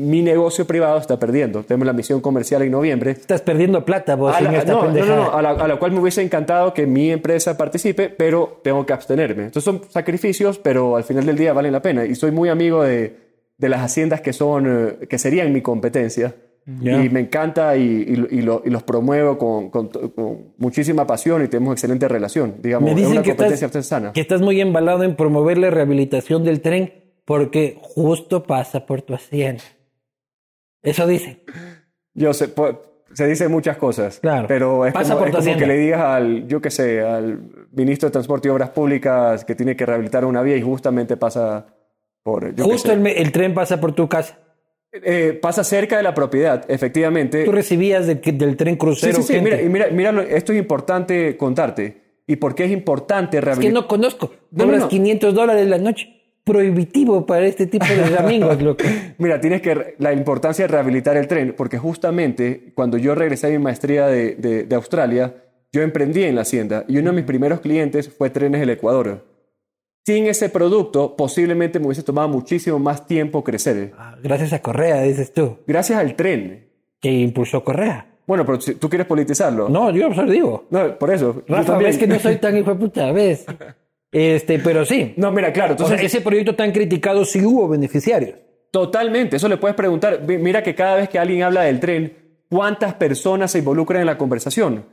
[SPEAKER 2] mi negocio privado está perdiendo. Tenemos la misión comercial en noviembre
[SPEAKER 1] Estás perdiendo plata vos
[SPEAKER 2] a
[SPEAKER 1] en
[SPEAKER 2] la,
[SPEAKER 1] esta
[SPEAKER 2] no, no, no, no, a la, a la cual me hubiese encantado que mi empresa participe, pero tengo que abstenerme. Entonces son sacrificios, pero al final del día valen la pena. Y soy muy amigo de, de las haciendas que son, eh, que serían mi competencia.
[SPEAKER 1] Ya.
[SPEAKER 2] Y me encanta y, y- y lo- y los promuevo con, con- con muchísima pasión y tenemos excelente relación. Digamos,
[SPEAKER 1] Me
[SPEAKER 2] es
[SPEAKER 1] dicen
[SPEAKER 2] una
[SPEAKER 1] que
[SPEAKER 2] competencia
[SPEAKER 1] estás,
[SPEAKER 2] artesana.
[SPEAKER 1] que estás muy embalado en promover la rehabilitación del tren porque justo pasa por tu hacienda. Eso dice.
[SPEAKER 2] Yo sé, po- se dicen muchas cosas,
[SPEAKER 1] Claro.
[SPEAKER 2] pero es
[SPEAKER 1] Pasa
[SPEAKER 2] como,
[SPEAKER 1] por
[SPEAKER 2] es como que le digas al, yo qué sé, al ministro de Transporte y Obras Públicas que tiene que rehabilitar una vía y justamente pasa por... yo
[SPEAKER 1] Justo el, tren pasa por tu casa.
[SPEAKER 2] Eh, pasa cerca de la propiedad, efectivamente.
[SPEAKER 1] Tú recibías de- del tren
[SPEAKER 2] Sí,
[SPEAKER 1] crucero
[SPEAKER 2] sí, sí,
[SPEAKER 1] gente.
[SPEAKER 2] mira, mira, mira, esto es importante contarte. ¿Y por qué es importante
[SPEAKER 1] Es que
[SPEAKER 2] rehabilitar?
[SPEAKER 1] no conozco.
[SPEAKER 2] No,
[SPEAKER 1] Cobras
[SPEAKER 2] no, no.
[SPEAKER 1] 500 dólares la noche. Prohibitivo para este tipo de amigos, loco.
[SPEAKER 2] Mira, tienes que la importancia de rehabilitar el tren, porque justamente cuando yo regresé a mi maestría de, de- de Australia, yo emprendí en la hacienda y uno de mis primeros clientes fue Trenes del Ecuador. Sin ese producto, posiblemente me hubiese tomado muchísimo más tiempo crecer.
[SPEAKER 1] Ah, Gracias a Correa, dices tú.
[SPEAKER 2] Gracias al tren.
[SPEAKER 1] Que impulsó Correa.
[SPEAKER 2] Bueno, pero tú quieres politizarlo.
[SPEAKER 1] No, yo solo digo.
[SPEAKER 2] No, por eso.
[SPEAKER 1] Rafa, ves que no soy tan hijo de puta, ves. Este, pero sí.
[SPEAKER 2] No, mira, claro.
[SPEAKER 1] O sea,
[SPEAKER 2] Entonces,
[SPEAKER 1] ese proyecto tan criticado sí hubo beneficiarios.
[SPEAKER 2] Totalmente, eso le puedes preguntar. Mira que cada vez que alguien habla del tren, ¿cuántas personas se involucran en la conversación?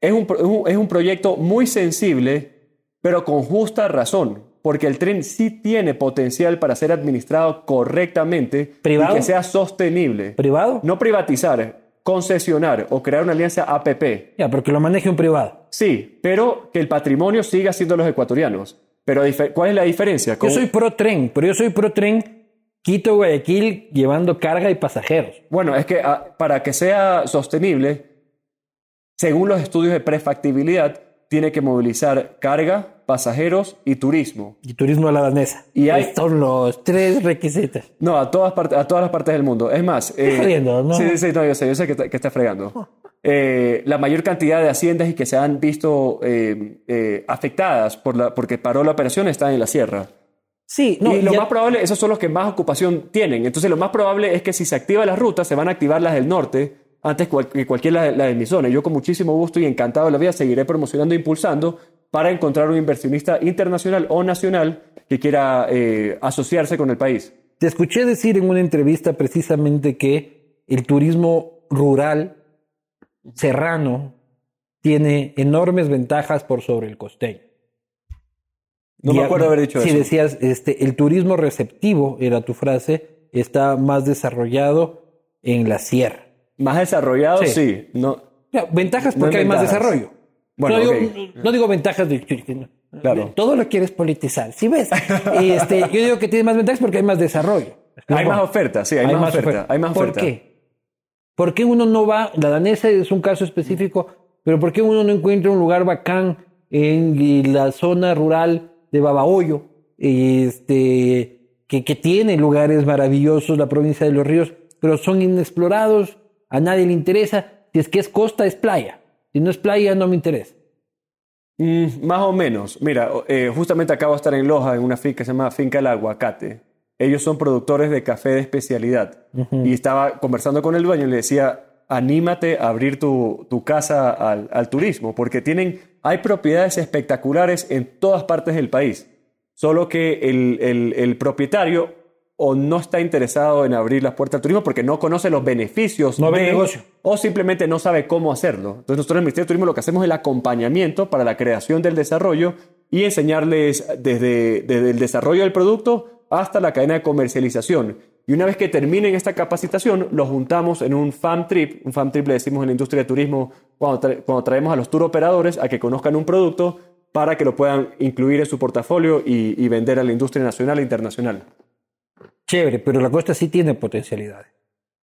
[SPEAKER 2] Es un, pro- es un- es un proyecto muy sensible, pero con justa razón, porque el tren sí tiene potencial para ser administrado correctamente
[SPEAKER 1] ¿Privado?
[SPEAKER 2] y que sea sostenible.
[SPEAKER 1] ¿Privado?
[SPEAKER 2] No privatizar, concesionar o crear una alianza APP.
[SPEAKER 1] Ya, porque lo maneje un privado.
[SPEAKER 2] Sí, pero que el patrimonio siga siendo los ecuatorianos. Pero ¿cuál es la diferencia?
[SPEAKER 1] Yo soy pro tren, pero yo soy pro tren Quito, Guayaquil, llevando carga y pasajeros.
[SPEAKER 2] Bueno, es que ah, para que sea sostenible, según los estudios de prefactibilidad, tiene que movilizar carga, pasajeros y turismo.
[SPEAKER 1] Y turismo a la danesa.
[SPEAKER 2] Y hay-
[SPEAKER 1] Estos son los tres requisitos.
[SPEAKER 2] No, a todas, partes, a todas las partes del mundo. Es más... eh,
[SPEAKER 1] jodiendo, ¿no?
[SPEAKER 2] Sí, sí, no, yo sé, yo sé que, está- que está fregando. eh, la mayor cantidad de haciendas y que se han visto eh, eh, afectadas por la, porque paró la operación están en la sierra.
[SPEAKER 1] Sí, no,
[SPEAKER 2] y lo
[SPEAKER 1] ya-
[SPEAKER 2] más probable, esos son los que más ocupación tienen. Entonces, lo más probable es que si se activan las rutas, se van a activar las del norte antes cual- que cualquiera la, la de mi zona. Yo, con muchísimo gusto y encantado de la vida, seguiré promocionando e impulsando para encontrar un inversionista internacional o nacional que quiera eh, asociarse con el país.
[SPEAKER 1] Te escuché decir en una entrevista precisamente que el turismo rural serrano tiene enormes ventajas por sobre el costeño.
[SPEAKER 2] No
[SPEAKER 1] Y
[SPEAKER 2] me
[SPEAKER 1] a-
[SPEAKER 2] acuerdo haber dicho eso.
[SPEAKER 1] decías, este, el turismo receptivo, era tu frase, está más desarrollado en la sierra.
[SPEAKER 2] Más desarrollado,
[SPEAKER 1] Sí.
[SPEAKER 2] sí. No,
[SPEAKER 1] ventajas
[SPEAKER 2] No
[SPEAKER 1] porque
[SPEAKER 2] hay
[SPEAKER 1] más desarrollo.
[SPEAKER 2] Bueno,
[SPEAKER 1] no, digo,
[SPEAKER 2] ok.
[SPEAKER 1] no digo ventajas de...
[SPEAKER 2] Claro.
[SPEAKER 1] Todo lo quieres politizar. Si ves, este, yo digo que tiene más ventajas porque hay más desarrollo.
[SPEAKER 2] hay más oferta, sí, hay, más, oferta. Hay más
[SPEAKER 1] ¿Por
[SPEAKER 2] oferta.
[SPEAKER 1] qué? ¿Por qué uno no va? La danesa es un caso específico, pero ¿por qué uno no encuentra un lugar bacán en la zona rural de Babahoyo? Este, que, que tiene lugares maravillosos, la provincia de Los Ríos, pero son inexplorados, a nadie le interesa. Si es que es costa, es playa. Si no es playa, no me interesa.
[SPEAKER 2] Mm, más o menos. Mira, eh, justamente acabo de estar en Loja, en una finca que se llama Finca El Aguacate. Ellos son productores de café de especialidad. Y estaba conversando con el dueño y le decía, anímate a abrir tu, tu casa al, al turismo, porque tienen, hay propiedades espectaculares en todas partes del país. Solo que el, el- el propietario o no está interesado en abrir las puertas al turismo porque no conoce los beneficios
[SPEAKER 1] No
[SPEAKER 2] de-
[SPEAKER 1] negocio.
[SPEAKER 2] o simplemente no sabe cómo hacerlo. Entonces nosotros en el Ministerio de Turismo lo que hacemos es el acompañamiento para la creación del desarrollo y enseñarles desde, desde el desarrollo del producto hasta la cadena de comercialización. Y una vez que terminen esta capacitación, los juntamos en un FAM Trip. Un FAM Trip le decimos en la industria de turismo cuando, tra- cuando traemos a los tour operadores a que conozcan un producto para que lo puedan incluir en su portafolio y, y vender a la industria nacional e internacional.
[SPEAKER 1] Chévere, pero la costa sí tiene potencialidades.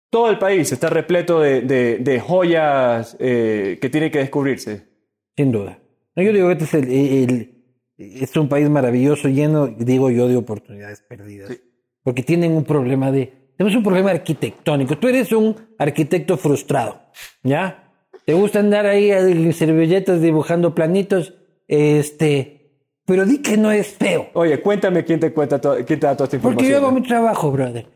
[SPEAKER 2] Todo el país está repleto de, de- de joyas eh, que tienen que descubrirse.
[SPEAKER 1] Sin duda. No, yo digo que este es, el, el- es un país maravilloso, lleno, digo yo, de oportunidades perdidas. Porque tienen un problema de... Tenemos un problema arquitectónico. Tú eres un arquitecto frustrado, ¿ya? Te gusta andar ahí en servilletas dibujando planitos, este... Pero di que no es feo.
[SPEAKER 2] Oye, cuéntame quién te, cuenta quién te da toda esta información.
[SPEAKER 1] Porque yo hago mi trabajo, brother.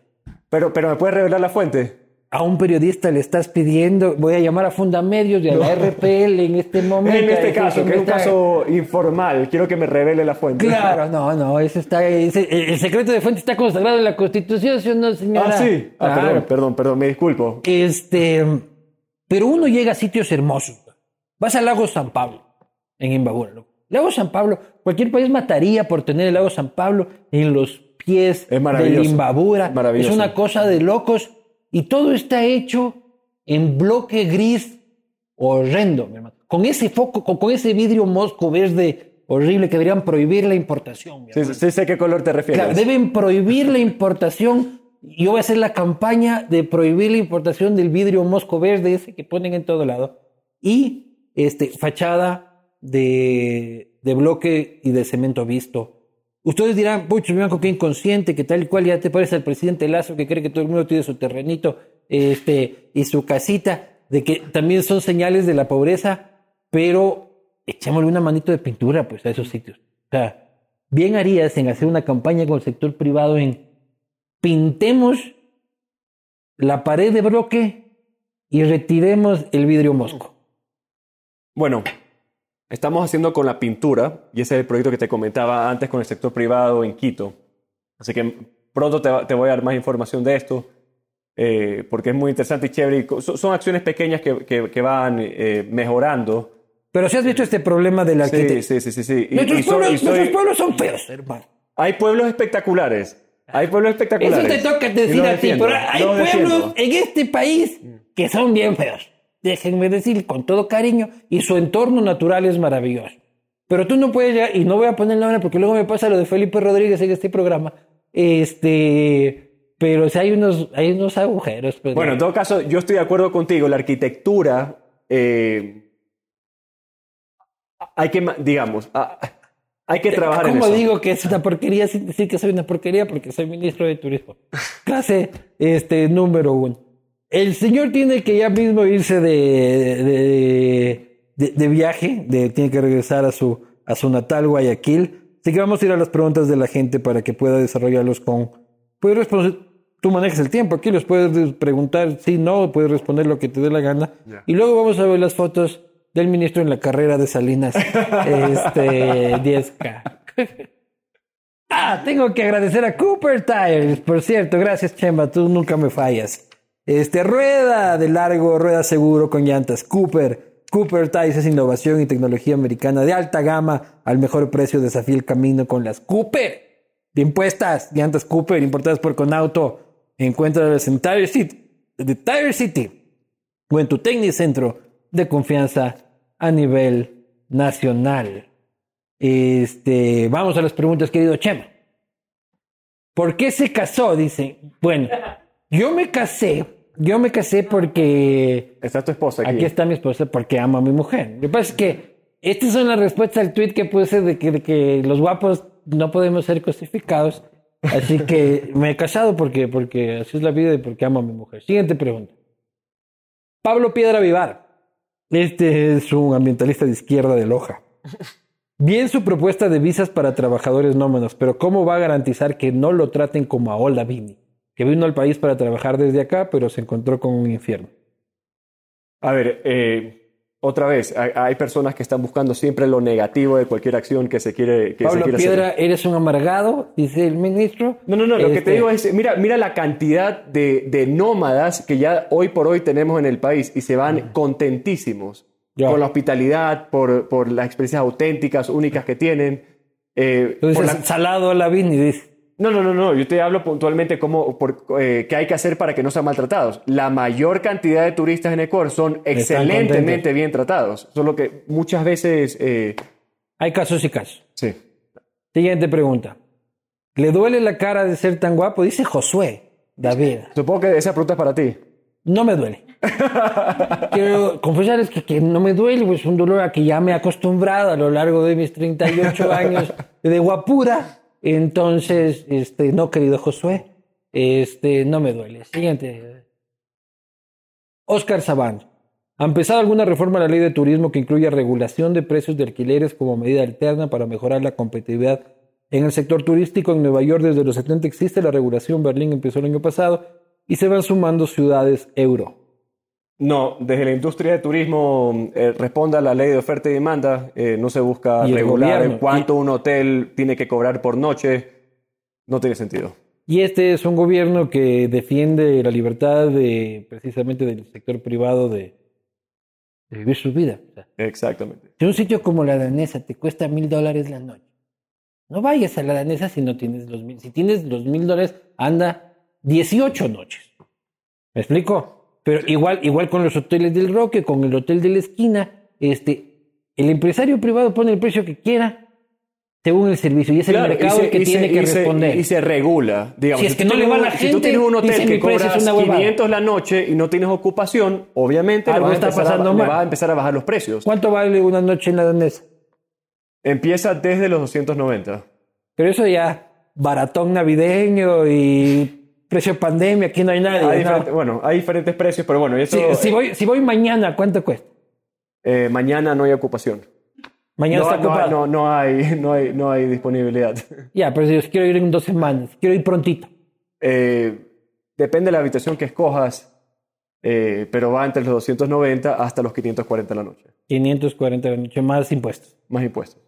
[SPEAKER 2] pero, pero me puedes revelar la fuente.
[SPEAKER 1] A un periodista le estás pidiendo, voy a llamar a Fundamedios y a la RPL en este momento.
[SPEAKER 2] En este caso, que es un
[SPEAKER 1] está-
[SPEAKER 2] caso informal, quiero que me revele la fuente.
[SPEAKER 1] Claro, no, no, eso está, ese- el secreto de fuente está consagrado en la Constitución, ¿sí o no, señora?
[SPEAKER 2] Ah, sí. Ah,
[SPEAKER 1] Claro.
[SPEAKER 2] perdón, perdón, perdón, me disculpo.
[SPEAKER 1] Este, pero uno llega a sitios hermosos. Vas al lago San Pablo, en Imbabura. loco. Lago San Pablo, cualquier país mataría por tener el lago San Pablo en los pies de Imbabura.
[SPEAKER 2] Maravilloso.
[SPEAKER 1] Es una cosa de locos. Y todo está hecho en bloque gris horrendo, mi hermano. Con ese foco, con, con ese vidrio mosco verde horrible que deberían prohibir la importación. mi
[SPEAKER 2] Sí, sí sé qué color te refieres.
[SPEAKER 1] Claro, deben prohibir la importación. Yo voy a hacer la campaña de prohibir la importación del vidrio mosco verde ese que ponen en todo lado. Y este, fachada de, de bloque y de cemento visto. Ustedes dirán, pucho, Blanco, qué inconsciente, que tal y cual ya te parece al presidente Lazo que cree que todo el mundo tiene su terrenito este, y su casita, de que también son señales de la pobreza, pero echémosle una manito de pintura pues a esos sitios. O sea, bien harías en hacer una campaña con el sector privado en pintemos la pared de bloque y retiremos el vidrio mosco.
[SPEAKER 2] Bueno, estamos haciendo con la pintura, y ese es el proyecto que te comentaba antes con el sector privado en Quito. Así que pronto te, te voy a dar más información de esto, eh, porque es muy interesante y chévere. y son, son acciones pequeñas que, que- que van eh, mejorando.
[SPEAKER 1] Pero si has visto este problema de la
[SPEAKER 2] Sí,
[SPEAKER 1] arquitectura.
[SPEAKER 2] sí, sí, sí. sí. Y-
[SPEAKER 1] Nuestros,
[SPEAKER 2] y
[SPEAKER 1] pueblos,
[SPEAKER 2] soy-
[SPEAKER 1] nuestros pueblos son feos, hermano.
[SPEAKER 2] Hay pueblos espectaculares. Hay pueblos
[SPEAKER 1] Eso
[SPEAKER 2] espectaculares.
[SPEAKER 1] te toca decir a ti, pero hay
[SPEAKER 2] los
[SPEAKER 1] pueblos
[SPEAKER 2] defiendo.
[SPEAKER 1] en este país que son bien feos. Déjenme decir con todo cariño, y su entorno natural es maravilloso. Pero tú no puedes llegar, y no voy a poner el nombre porque luego me pasa lo de Felipe Rodríguez en este programa. Este, pero si hay unos, hay unos agujeros.
[SPEAKER 2] Bueno, en todo caso, yo estoy de acuerdo contigo. La arquitectura, eh, hay que, digamos, hay que trabajar en
[SPEAKER 1] ¿Cómo
[SPEAKER 2] eso.
[SPEAKER 1] digo que es una porquería sin decir que soy una porquería? Porque soy ministro de turismo. Clase este, número uno. El señor tiene que ya mismo irse de, de, de- de viaje, de, tiene que regresar a su, a su natal Guayaquil. Así que vamos a ir a las preguntas de la gente para que pueda desarrollarlos con... Puedes responder, tú manejas el tiempo aquí, los puedes preguntar sí, no, puedes responder lo que te dé la gana. Y luego vamos a ver las fotos del ministro en la carrera de Salinas este, 10K. Ah, tengo que agradecer a Cooper Tires, por cierto. Gracias, Chema, tú nunca me fallas. Este, rueda de largo, rueda seguro con llantas. Cooper. Cooper Tires es innovación y tecnología americana de alta gama al mejor precio. Desafía el camino con las Cooper. De impuestas, llantas Cooper, importadas por Conauto. Encuéntralas en Tire City, de Tire City o en tu Tecnicentro de confianza a nivel nacional. Este, vamos a las preguntas, querido Chema. ¿Por qué se casó? Dice. Bueno, yo me casé. Yo me casé porque
[SPEAKER 2] Está tu esposa aquí.
[SPEAKER 1] aquí está mi esposa porque amo a mi mujer. Lo que pasa es que estas son las respuestas al tweet que puse de que, de que los guapos no podemos ser cosificados. Así que me he casado porque, porque así es la vida y porque amo a mi mujer. Siguiente pregunta. Pablo Piedra Vivar. Este es un ambientalista de izquierda de Loja. Bien su propuesta de visas para trabajadores nómadas, pero ¿cómo va a garantizar que no lo traten como a Ola Vini? Que vino al país para trabajar desde acá, pero se encontró con un infierno.
[SPEAKER 2] A ver, eh, otra vez, hay, hay personas que están buscando siempre lo negativo de cualquier acción que se quiere, que se
[SPEAKER 1] Pablo
[SPEAKER 2] quiere
[SPEAKER 1] Piedra,
[SPEAKER 2] hacer.
[SPEAKER 1] eres un amargado, dice el ministro.
[SPEAKER 2] No, no, no, lo que
[SPEAKER 1] Este,
[SPEAKER 2] te digo es, mira, mira la cantidad de, de nómadas que ya hoy por hoy tenemos en el país y se van contentísimos
[SPEAKER 1] Ya.
[SPEAKER 2] por la hospitalidad, por, por las experiencias auténticas, únicas que tienen. eh,
[SPEAKER 1] Tú
[SPEAKER 2] por la-
[SPEAKER 1] salado Ola Vini, dice.
[SPEAKER 2] No, no, no, no, yo te hablo puntualmente como por, eh, qué hay que hacer para que no sean maltratados. La mayor cantidad de turistas en Ecuador son excelentemente bien tratados, solo que muchas veces... eh,
[SPEAKER 1] Hay casos y casos.
[SPEAKER 2] sí.
[SPEAKER 1] Siguiente pregunta. ¿Le duele la cara de ser tan guapo? Dice Josué David.
[SPEAKER 2] Supongo que esa pregunta es para ti.
[SPEAKER 1] No me duele. Quiero confesarles que, que no me duele, pues es un dolor a que ya me he acostumbrado a lo largo de mis 38 años de guapura. Entonces, este, no, querido Josué, este, no me duele. Siguiente. Oscar Sabán. ¿Ha empezado alguna reforma a la ley de turismo que incluya regulación de precios de alquileres como medida alterna para mejorar la competitividad en el sector turístico? En Nueva York desde los 70 existe la regulación, Berlín empezó el año pasado y se van sumando ciudades euro.
[SPEAKER 2] No, desde la industria de turismo eh, responde a la ley de oferta y demanda. eh, no se busca
[SPEAKER 1] Y
[SPEAKER 2] regular
[SPEAKER 1] gobierno,
[SPEAKER 2] cuánto un hotel tiene que cobrar por noche. No tiene sentido.
[SPEAKER 1] Y este es un gobierno que defiende la libertad de precisamente del sector privado de, de vivir su vida. O sea,
[SPEAKER 2] Exactamente.
[SPEAKER 1] si un sitio como la danesa te cuesta mil dólares la noche, no vayas a la danesa si no tienes los mil. Si tienes los mil dólares, anda 18 noches. ¿Me explico? Pero igual, igual con los hoteles del Roque, con el hotel de la esquina, este, el empresario privado pone el precio que quiera según el servicio y es el mercado el que tiene que
[SPEAKER 2] y
[SPEAKER 1] responder.
[SPEAKER 2] y se regula. Digamos,
[SPEAKER 1] Si es que no le va
[SPEAKER 2] un-
[SPEAKER 1] la
[SPEAKER 2] Si tú
[SPEAKER 1] gente,
[SPEAKER 2] tienes un hotel que cobras
[SPEAKER 1] una huevada.
[SPEAKER 2] 500 la noche y no tienes ocupación, obviamente le
[SPEAKER 1] Algo
[SPEAKER 2] vas, a
[SPEAKER 1] está
[SPEAKER 2] a,
[SPEAKER 1] pasando
[SPEAKER 2] le vas a empezar a bajar los precios.
[SPEAKER 1] ¿Cuánto vale una noche en la danesa?
[SPEAKER 2] Empieza desde los 290.
[SPEAKER 1] Pero eso ya, baratón navideño y precio pandemia, aquí no hay nadie.
[SPEAKER 2] Hay
[SPEAKER 1] ¿no?
[SPEAKER 2] bueno, hay diferentes precios, pero bueno, eso,
[SPEAKER 1] Si, si voy, si voy mañana, ¿cuánto cuesta?
[SPEAKER 2] eh, mañana no hay ocupación.
[SPEAKER 1] Mañana
[SPEAKER 2] No,
[SPEAKER 1] está ocupado.
[SPEAKER 2] no, no hay, no, hay, no hay disponibilidad.
[SPEAKER 1] Ya, pero si yo quiero ir en dos semanas, quiero ir prontito.
[SPEAKER 2] Eh, depende de la habitación que escojas, eh, pero va entre los 290 hasta los 540 la noche,
[SPEAKER 1] 540 la noche más impuestos.
[SPEAKER 2] más impuestos.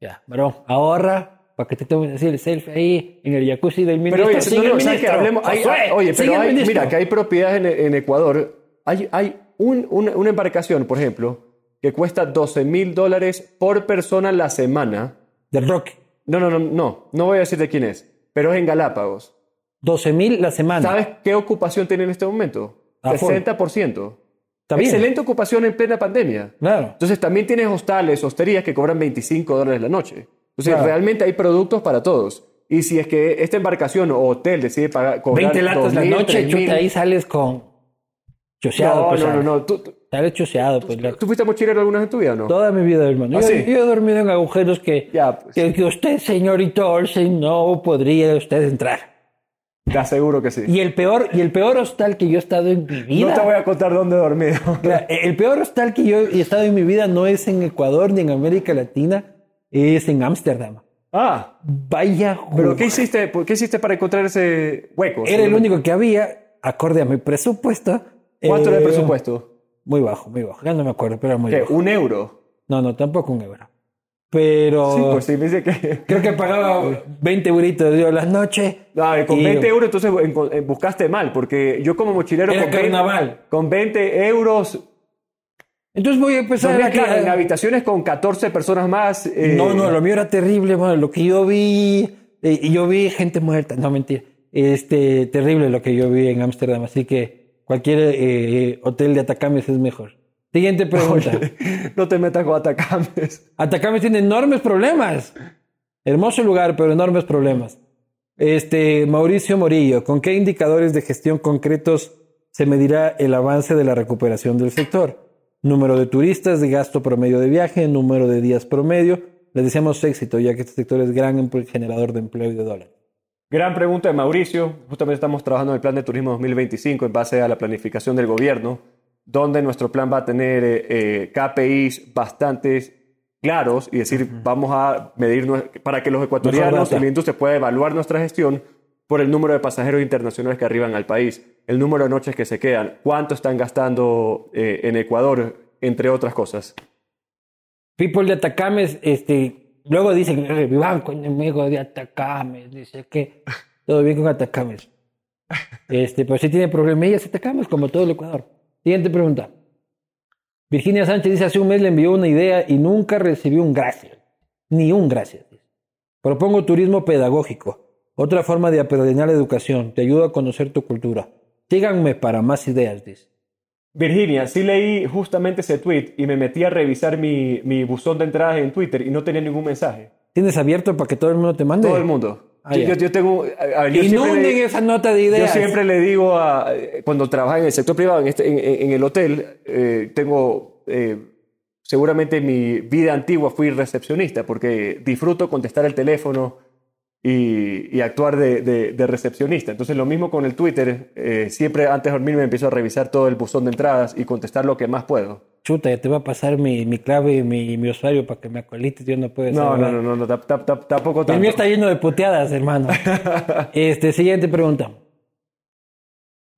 [SPEAKER 1] Ya, varón, ahorra para que te tomes así el selfie ahí en el jacuzzi del ministro.
[SPEAKER 2] Pero oye,
[SPEAKER 1] Sigue
[SPEAKER 2] no,
[SPEAKER 1] ministro.
[SPEAKER 2] Hablemos- hay- oye, pero hay- mira, que hay propiedades en, en Ecuador. Hay, hay un- una, una embarcación, por ejemplo, que cuesta 12 mil dólares por persona la semana.
[SPEAKER 1] Del Roque.
[SPEAKER 2] No, no, no, no, no voy a decir de quién es, pero es en Galápagos.
[SPEAKER 1] 12 mil la semana.
[SPEAKER 2] ¿Sabes qué ocupación tiene en este momento?
[SPEAKER 1] A full.
[SPEAKER 2] 60%.
[SPEAKER 1] Está bien.
[SPEAKER 2] Excelente ocupación en plena pandemia.
[SPEAKER 1] Claro.
[SPEAKER 2] Entonces también tienes hostales, hosterías que cobran 25 dólares la noche. Entonces
[SPEAKER 1] Claro.
[SPEAKER 2] realmente hay productos para todos. Y si es que esta embarcación o hotel decide pagar, cobrar
[SPEAKER 1] 20 latas la
[SPEAKER 2] 2.000,
[SPEAKER 1] noche,
[SPEAKER 2] 3.000,
[SPEAKER 1] chuta, ahí sales con choseado.
[SPEAKER 2] No,
[SPEAKER 1] pues,
[SPEAKER 2] no, no,
[SPEAKER 1] sales.
[SPEAKER 2] no. ¿Tú, tú-
[SPEAKER 1] Sales choseado, pues. la-
[SPEAKER 2] tú fuiste mochilero alguna vez en tu vida o no?
[SPEAKER 1] Toda mi vida, hermano.
[SPEAKER 2] ¿Ah,
[SPEAKER 1] yo,
[SPEAKER 2] sí?
[SPEAKER 1] yo he dormido en agujeros que,
[SPEAKER 2] Ya, pues.
[SPEAKER 1] que, que usted, señorito Olsen, no podría usted entrar.
[SPEAKER 2] Te aseguro que sí.
[SPEAKER 1] Y el peor, y el peor hostal que yo he estado en mi vida.
[SPEAKER 2] No te voy a contar dónde he dormido.
[SPEAKER 1] El peor hostal que yo he estado en mi vida no es en Ecuador ni en América Latina, es en Ámsterdam.
[SPEAKER 2] Ah,
[SPEAKER 1] Vaya
[SPEAKER 2] pero ¿qué hiciste, por- qué hiciste para encontrar ese hueco?
[SPEAKER 1] Era el único que había, acorde a mi presupuesto.
[SPEAKER 2] ¿Cuánto era el
[SPEAKER 1] Eh,
[SPEAKER 2] presupuesto?
[SPEAKER 1] Muy bajo, muy bajo. Ya no me acuerdo, pero era muy
[SPEAKER 2] ¿Qué?
[SPEAKER 1] bajo.
[SPEAKER 2] ¿Un euro?
[SPEAKER 1] No, no, tampoco un euro. Pero
[SPEAKER 2] Sí, pues sí, me dice que...
[SPEAKER 1] creo que pagaba 20 euritos yo la noche.
[SPEAKER 2] Ah, con
[SPEAKER 1] Y-
[SPEAKER 2] 20 euros entonces buscaste mal, porque yo como mochilero
[SPEAKER 1] Era
[SPEAKER 2] con 20,
[SPEAKER 1] carnaval.
[SPEAKER 2] con 20 euros
[SPEAKER 1] Entonces voy a empezar a...
[SPEAKER 2] claro, en habitaciones con 14 personas más. eh,
[SPEAKER 1] No, no, lo mío era terrible, bueno, lo que yo vi, eh, y yo vi gente muerta, no mentira, este, terrible lo que yo vi en Ámsterdam, así que cualquier eh, hotel de Atacames es mejor. Siguiente pregunta.
[SPEAKER 2] no te metas con atacames.
[SPEAKER 1] Atacames tiene enormes problemas. Hermoso lugar, pero enormes problemas. Este, Mauricio Morillo, ¿con qué indicadores de gestión concretos se medirá el avance de la recuperación del sector? Número de turistas, de gasto promedio de viaje, número de días promedio. Les deseamos éxito, ya que este sector es gran em- generador de empleo y de dólares.
[SPEAKER 2] Gran pregunta de Mauricio. Justamente estamos trabajando en el plan de turismo 2025 en base a la planificación del gobierno, donde nuestro plan va a tener eh, eh, KPIs bastante claros y decir, vamos a medir para que los ecuatorianos y la industria pueda evaluar nuestra gestión por el número de pasajeros internacionales que arriban al país, el número de noches que se quedan, cuánto están gastando eh, en Ecuador, entre otras cosas.
[SPEAKER 1] People de Atacames, este, luego dicen, "Eh, mi banco enemigo de Atacames, dice que todo bien con Atacames. Este, pero sí tiene problemillas Atacames, como todo el Ecuador. Siguiente pregunta. Virginia Sánchez dice, hace un mes le envió una idea y nunca recibió un gracias. Ni un gracias. Propongo turismo pedagógico, otra forma de apadrinar la educación. Te ayuda a conocer tu cultura. Síganme para más ideas, dice.
[SPEAKER 2] Virginia, sí leí justamente ese tweet y me metí a revisar mi, mi buzón de entradas en Twitter y no tenía ningún mensaje.
[SPEAKER 1] ¿Tienes abierto para que todo el mundo te mande?
[SPEAKER 2] Todo el mundo.
[SPEAKER 1] Ah,
[SPEAKER 2] yo, yo- yo tengo. a- a yo
[SPEAKER 1] Inunden
[SPEAKER 2] le-
[SPEAKER 1] esa nota de
[SPEAKER 2] Yo
[SPEAKER 1] ideas.
[SPEAKER 2] siempre le digo a, cuando trabajaba en el sector privado, en, este, en el hotel, eh, tengo, eh, seguramente en mi vida antigua fui recepcionista, porque disfruto contestar el teléfono y, y actuar de, de- de recepcionista. Entonces lo mismo con el Twitter, eh, siempre antes de dormir me empiezo a revisar todo el buzón de entradas y contestar lo que más puedo.
[SPEAKER 1] Chuta, ya te va a pasar mi, mi clave y mi, mi usuario para que me acolites. Yo no puedo
[SPEAKER 2] No,
[SPEAKER 1] saber.
[SPEAKER 2] no, no, no, no, tap- tap- tap- tampoco
[SPEAKER 1] El
[SPEAKER 2] tanto.
[SPEAKER 1] mío está lleno de puteadas, hermano. este, siguiente pregunta.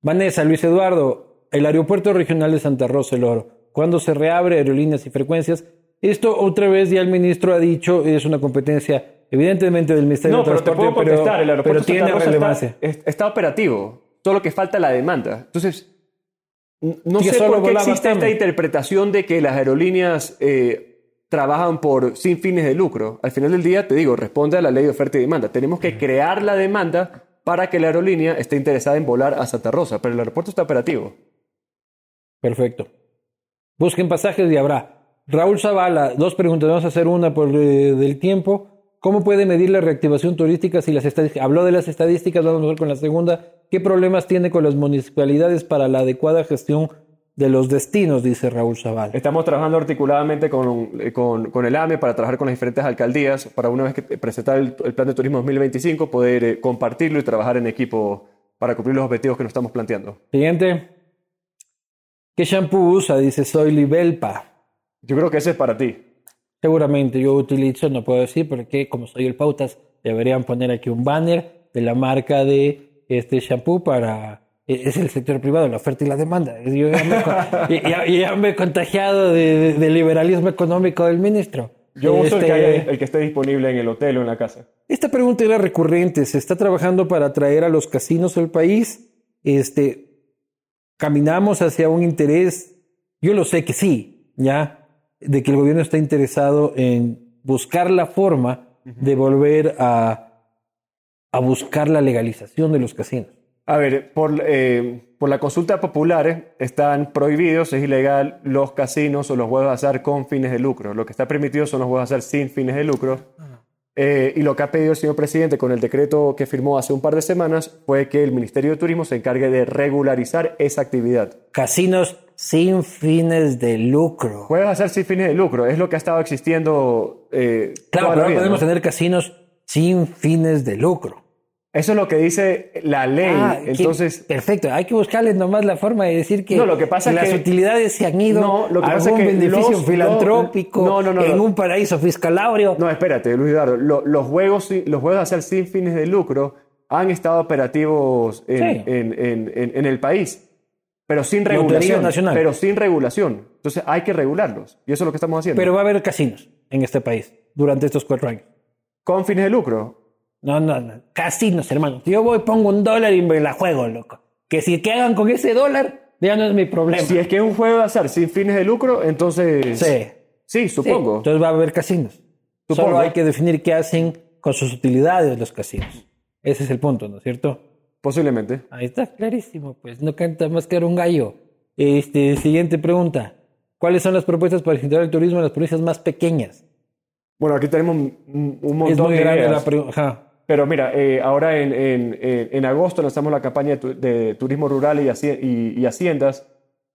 [SPEAKER 1] Vanessa, Luis Eduardo, el aeropuerto regional de Santa Rosa, el Oro. ¿Cuándo se reabre aerolíneas y frecuencias? Esto otra vez ya el ministro ha dicho, es una competencia evidentemente del Ministerio
[SPEAKER 2] No,
[SPEAKER 1] de
[SPEAKER 2] pero te
[SPEAKER 1] Transporte,
[SPEAKER 2] puedo contestar. el aeropuerto
[SPEAKER 1] pero tiene relevancia.
[SPEAKER 2] Está, es- está operativo. Solo que falta la demanda. Entonces, no sé por qué existe esta interpretación de que las aerolíneas eh, trabajan por sin fines de lucro. Al final del día, te digo, responde a la ley de oferta y demanda. Tenemos que crear la demanda para que la aerolínea esté interesada en volar a Santa Rosa, pero el aeropuerto está operativo.
[SPEAKER 1] Perfecto. Busquen pasajes y habrá. Raúl Zavala, dos preguntas. Vamos a hacer una por eh, del tiempo. ¿Cómo puede medir la reactivación turística si las estadísticas? Habló de las estadísticas, vamos a ver con la segunda. ¿Qué problemas tiene con las municipalidades para la adecuada gestión de los destinos? Dice Raúl Zavala.
[SPEAKER 2] Estamos trabajando articuladamente con, eh, con, con el AME para trabajar con las diferentes alcaldías para una vez que presentar el, el plan de turismo 2025 poder eh, compartirlo y trabajar en equipo para cumplir los objetivos que nos estamos planteando.
[SPEAKER 1] Siguiente. ¿Qué shampoo usa? Dice soy Libelpa.
[SPEAKER 2] Yo creo que ese es para ti.
[SPEAKER 1] Seguramente yo utilizo, no puedo decir porque como soy el Pautas, deberían poner aquí un banner de la marca de este shampoo para... e- Es el sector privado, la oferta y la demanda. Yo ya me, co- ya- ya- ya me he contagiado de- de- del liberalismo económico del ministro.
[SPEAKER 2] Yo uso el, que
[SPEAKER 1] Este,
[SPEAKER 2] haya- el que esté disponible en el hotel o en la casa.
[SPEAKER 1] Esta pregunta era recurrente. ¿Se está trabajando para atraer a los casinos al país? Este, ¿Caminamos hacia un interés? Yo lo sé que sí, ¿ya? De que el gobierno está interesado en buscar la forma de volver a, a buscar la legalización de los casinos.
[SPEAKER 2] A ver, por, eh, por la consulta popular eh, están prohibidos, es ilegal los casinos o los juegos de azar con fines de lucro. Lo que está permitido son los juegos de azar sin fines de lucro. Eh, y lo que ha pedido el señor presidente con el decreto que firmó hace un par de semanas fue que el Ministerio de Turismo se encargue de regularizar esa actividad.
[SPEAKER 1] Casinos sin fines de lucro.
[SPEAKER 2] De azar sin fines de lucro es lo que ha estado existiendo. eh,
[SPEAKER 1] Claro, pero ahora
[SPEAKER 2] vida,
[SPEAKER 1] podemos
[SPEAKER 2] ¿no?
[SPEAKER 1] tener casinos sin fines de lucro.
[SPEAKER 2] Eso es lo que dice la ley.
[SPEAKER 1] Ah, que-
[SPEAKER 2] Entonces,
[SPEAKER 1] perfecto. Hay que buscarle nomás la forma de decir que,
[SPEAKER 2] No, lo que pasa es
[SPEAKER 1] las
[SPEAKER 2] que-
[SPEAKER 1] utilidades se han ido
[SPEAKER 2] No, lo que
[SPEAKER 1] a
[SPEAKER 2] pasa
[SPEAKER 1] algún
[SPEAKER 2] es que
[SPEAKER 1] beneficio
[SPEAKER 2] los-
[SPEAKER 1] filantrópico
[SPEAKER 2] no, no, no,
[SPEAKER 1] en
[SPEAKER 2] no.
[SPEAKER 1] un paraíso fiscal áureo.
[SPEAKER 2] no, espérate, Luis Eduardo. Lo- los, juegos, los juegos de hacer sin fines de lucro han estado operativos en,
[SPEAKER 1] Sí.
[SPEAKER 2] en- en- en- en el país, pero sin regulación.
[SPEAKER 1] Nacional.
[SPEAKER 2] Pero sin regulación. Entonces hay que regularlos. Y eso es lo que estamos haciendo.
[SPEAKER 1] Pero va a haber casinos en este país durante estos cuatro años.
[SPEAKER 2] Con fines de lucro.
[SPEAKER 1] No, no, no. Casinos, hermano. Yo voy, pongo un dólar y me la juego, loco. Que si que hagan con ese dólar, ya no es mi problema.
[SPEAKER 2] Si es que es un juego de azar sin fines de lucro, entonces...
[SPEAKER 1] Sí.
[SPEAKER 2] Sí,
[SPEAKER 1] Sí,
[SPEAKER 2] supongo.
[SPEAKER 1] Entonces va a haber casinos.
[SPEAKER 2] Supongo.
[SPEAKER 1] Solo hay que definir qué hacen con sus utilidades los casinos. Ese es el punto, ¿no es cierto?
[SPEAKER 2] Posiblemente.
[SPEAKER 1] Ahí está clarísimo, pues no canta más que un gallo. Este, siguiente pregunta. ¿Cuáles son las propuestas para incentivar el turismo en las provincias más pequeñas?
[SPEAKER 2] Bueno, aquí tenemos un, un montón
[SPEAKER 1] Es muy
[SPEAKER 2] de
[SPEAKER 1] grande
[SPEAKER 2] ideas.
[SPEAKER 1] la pregunta.
[SPEAKER 2] Pero mira, eh, ahora en, en- en- en agosto lanzamos la campaña de, tu- de turismo rural y, haci- y- y haciendas,